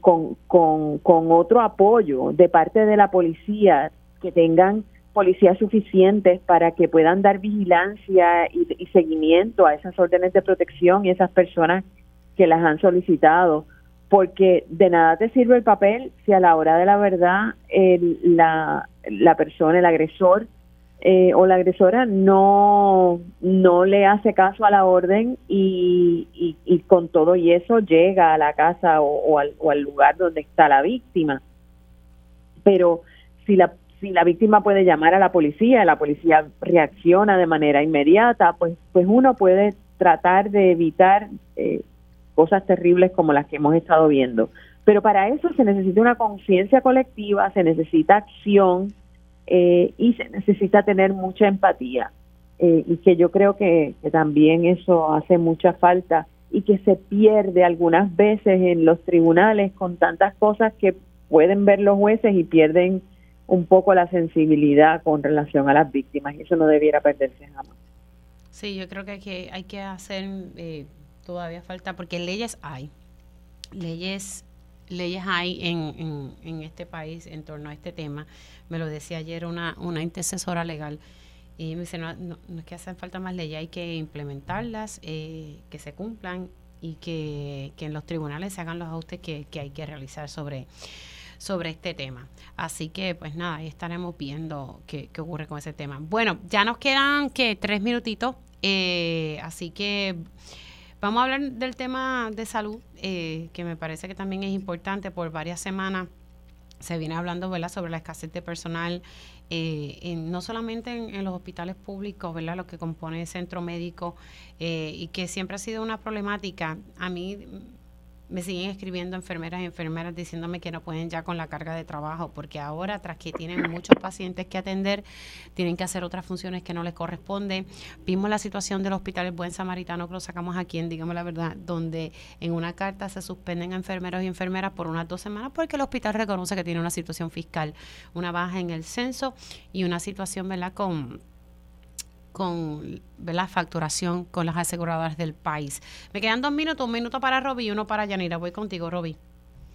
con, con, con otro apoyo de parte de la policía que tengan policías suficientes para que puedan dar vigilancia y, seguimiento a esas órdenes de protección y esas personas que las han solicitado, porque de nada te sirve el papel si a la hora de la verdad la, la persona, el agresor eh, o la agresora no, no le hace caso a la orden y, y, con todo y eso llega a la casa o, al, o al lugar donde está la víctima. Pero si la si la víctima puede llamar a la policía, la policía reacciona de manera inmediata, pues, pues uno puede tratar de evitar eh, cosas terribles como las que hemos estado viendo. Pero para eso se necesita una conciencia colectiva, se necesita acción eh, y se necesita tener mucha empatía. Eh, y que yo creo que, que también eso hace mucha falta y que se pierde algunas veces en los tribunales con tantas cosas que pueden ver los jueces y pierden un poco la sensibilidad con relación a las víctimas y eso no debiera perderse jamás. Sí, yo creo que hay que, hay que hacer, eh, todavía falta, porque leyes hay, leyes leyes hay en, en, este país en torno a este tema. Me lo decía ayer una, una intercesora legal y me dice, no, no, es que hacen falta más leyes, hay que implementarlas, eh, que se cumplan y que, que en los tribunales se hagan los ajustes que, que hay que realizar sobre sobre este tema. Así que, pues nada, ahí estaremos viendo qué, ocurre con ese tema. Bueno, ya nos quedan que tres minutitos, eh, así que vamos a hablar del tema de salud, eh, que me parece que también es importante por varias semanas. Se viene hablando ¿verdad? sobre la escasez de personal, eh, no solamente en, los hospitales públicos, ¿verdad? lo que compone el centro médico, y que siempre ha sido una problemática. A mí me siguen escribiendo enfermeras y enfermeras diciéndome que no pueden ya con la carga de trabajo, porque ahora, tras que tienen muchos pacientes que atender, tienen que hacer otras funciones que no les corresponden. Vimos la situación del Hospital Buen Samaritano, que lo sacamos aquí en, digamos la verdad, donde en una carta se suspenden a enfermeros y enfermeras por unas dos semanas porque el hospital reconoce que tiene una situación fiscal, una baja en el censo y una situación, ¿verdad?, con con la facturación con las aseguradoras del país. Me quedan dos minutos, un minuto para Roby y uno para Yanira. Voy contigo, Roby.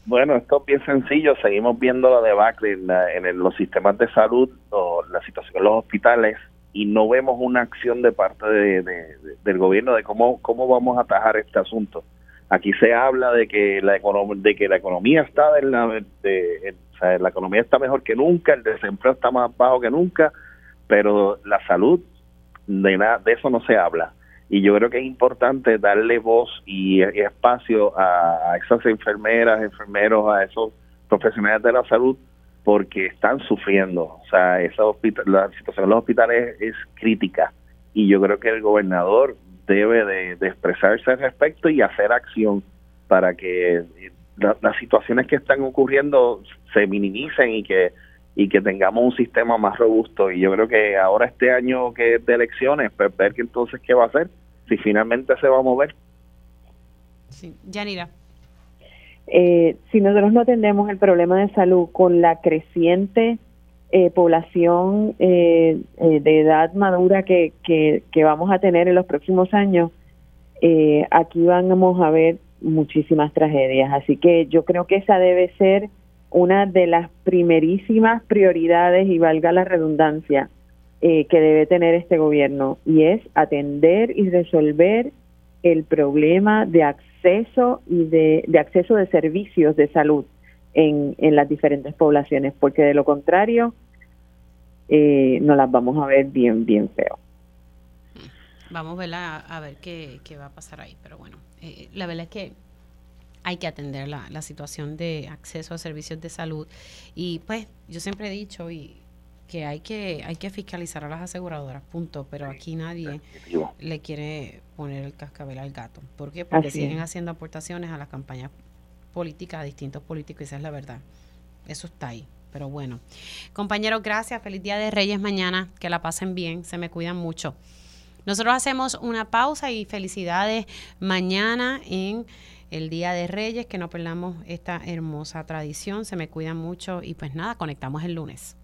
Bueno, esto es bien sencillo. Seguimos viendo la debacle en, en los sistemas de salud, o la situación en los hospitales, y no vemos una acción de parte de, del gobierno de cómo, cómo vamos a atajar este asunto. Aquí se habla de que la, de que la economía está en la, la economía está mejor que nunca, el desempleo está más bajo que nunca, pero la salud de nada de eso no se habla y yo creo que es importante darle voz y, espacio a, esas enfermeras, enfermeros, a esos profesionales de la salud porque están sufriendo. O sea, esa la situación en los hospitales es crítica y yo creo que el gobernador debe de, expresarse al respecto y hacer acción para que las situaciones que están ocurriendo se minimicen y que y que tengamos un sistema más robusto. Y yo creo que ahora este año que es de elecciones pues ver que entonces qué va a hacer si finalmente se va a mover. Sí. Yanira. Eh, si nosotros no atendemos el problema de salud con la creciente eh, población eh, de edad madura que, que, que, vamos a tener en los próximos años, aquí vamos a ver muchísimas tragedias. Así que yo creo que esa debe ser una de las primerísimas prioridades, y valga la redundancia, que debe tener este gobierno, y es atender y resolver el problema de acceso y de, acceso de servicios de salud en, en, las diferentes poblaciones, porque de lo contrario eh, no las vamos a ver bien, bien feo. Vamos a, a ver qué, qué, va a pasar ahí, pero bueno, eh, la verdad es que hay que atender la, la situación de acceso a servicios de salud y pues yo siempre he dicho y que hay que hay que fiscalizar a las aseguradoras, punto, pero aquí nadie le quiere poner el cascabel al gato. ¿Por qué? Porque siguen haciendo aportaciones a las campañas políticas, a distintos políticos, y esa es la verdad. Eso está ahí. Pero bueno, compañeros, gracias. Feliz Día de Reyes mañana. Que la pasen bien. Se me cuidan mucho. Nosotros hacemos una pausa y felicidades mañana en el Día de Reyes. Que no perdamos esta hermosa tradición. Se me cuidan mucho y pues nada, conectamos el lunes.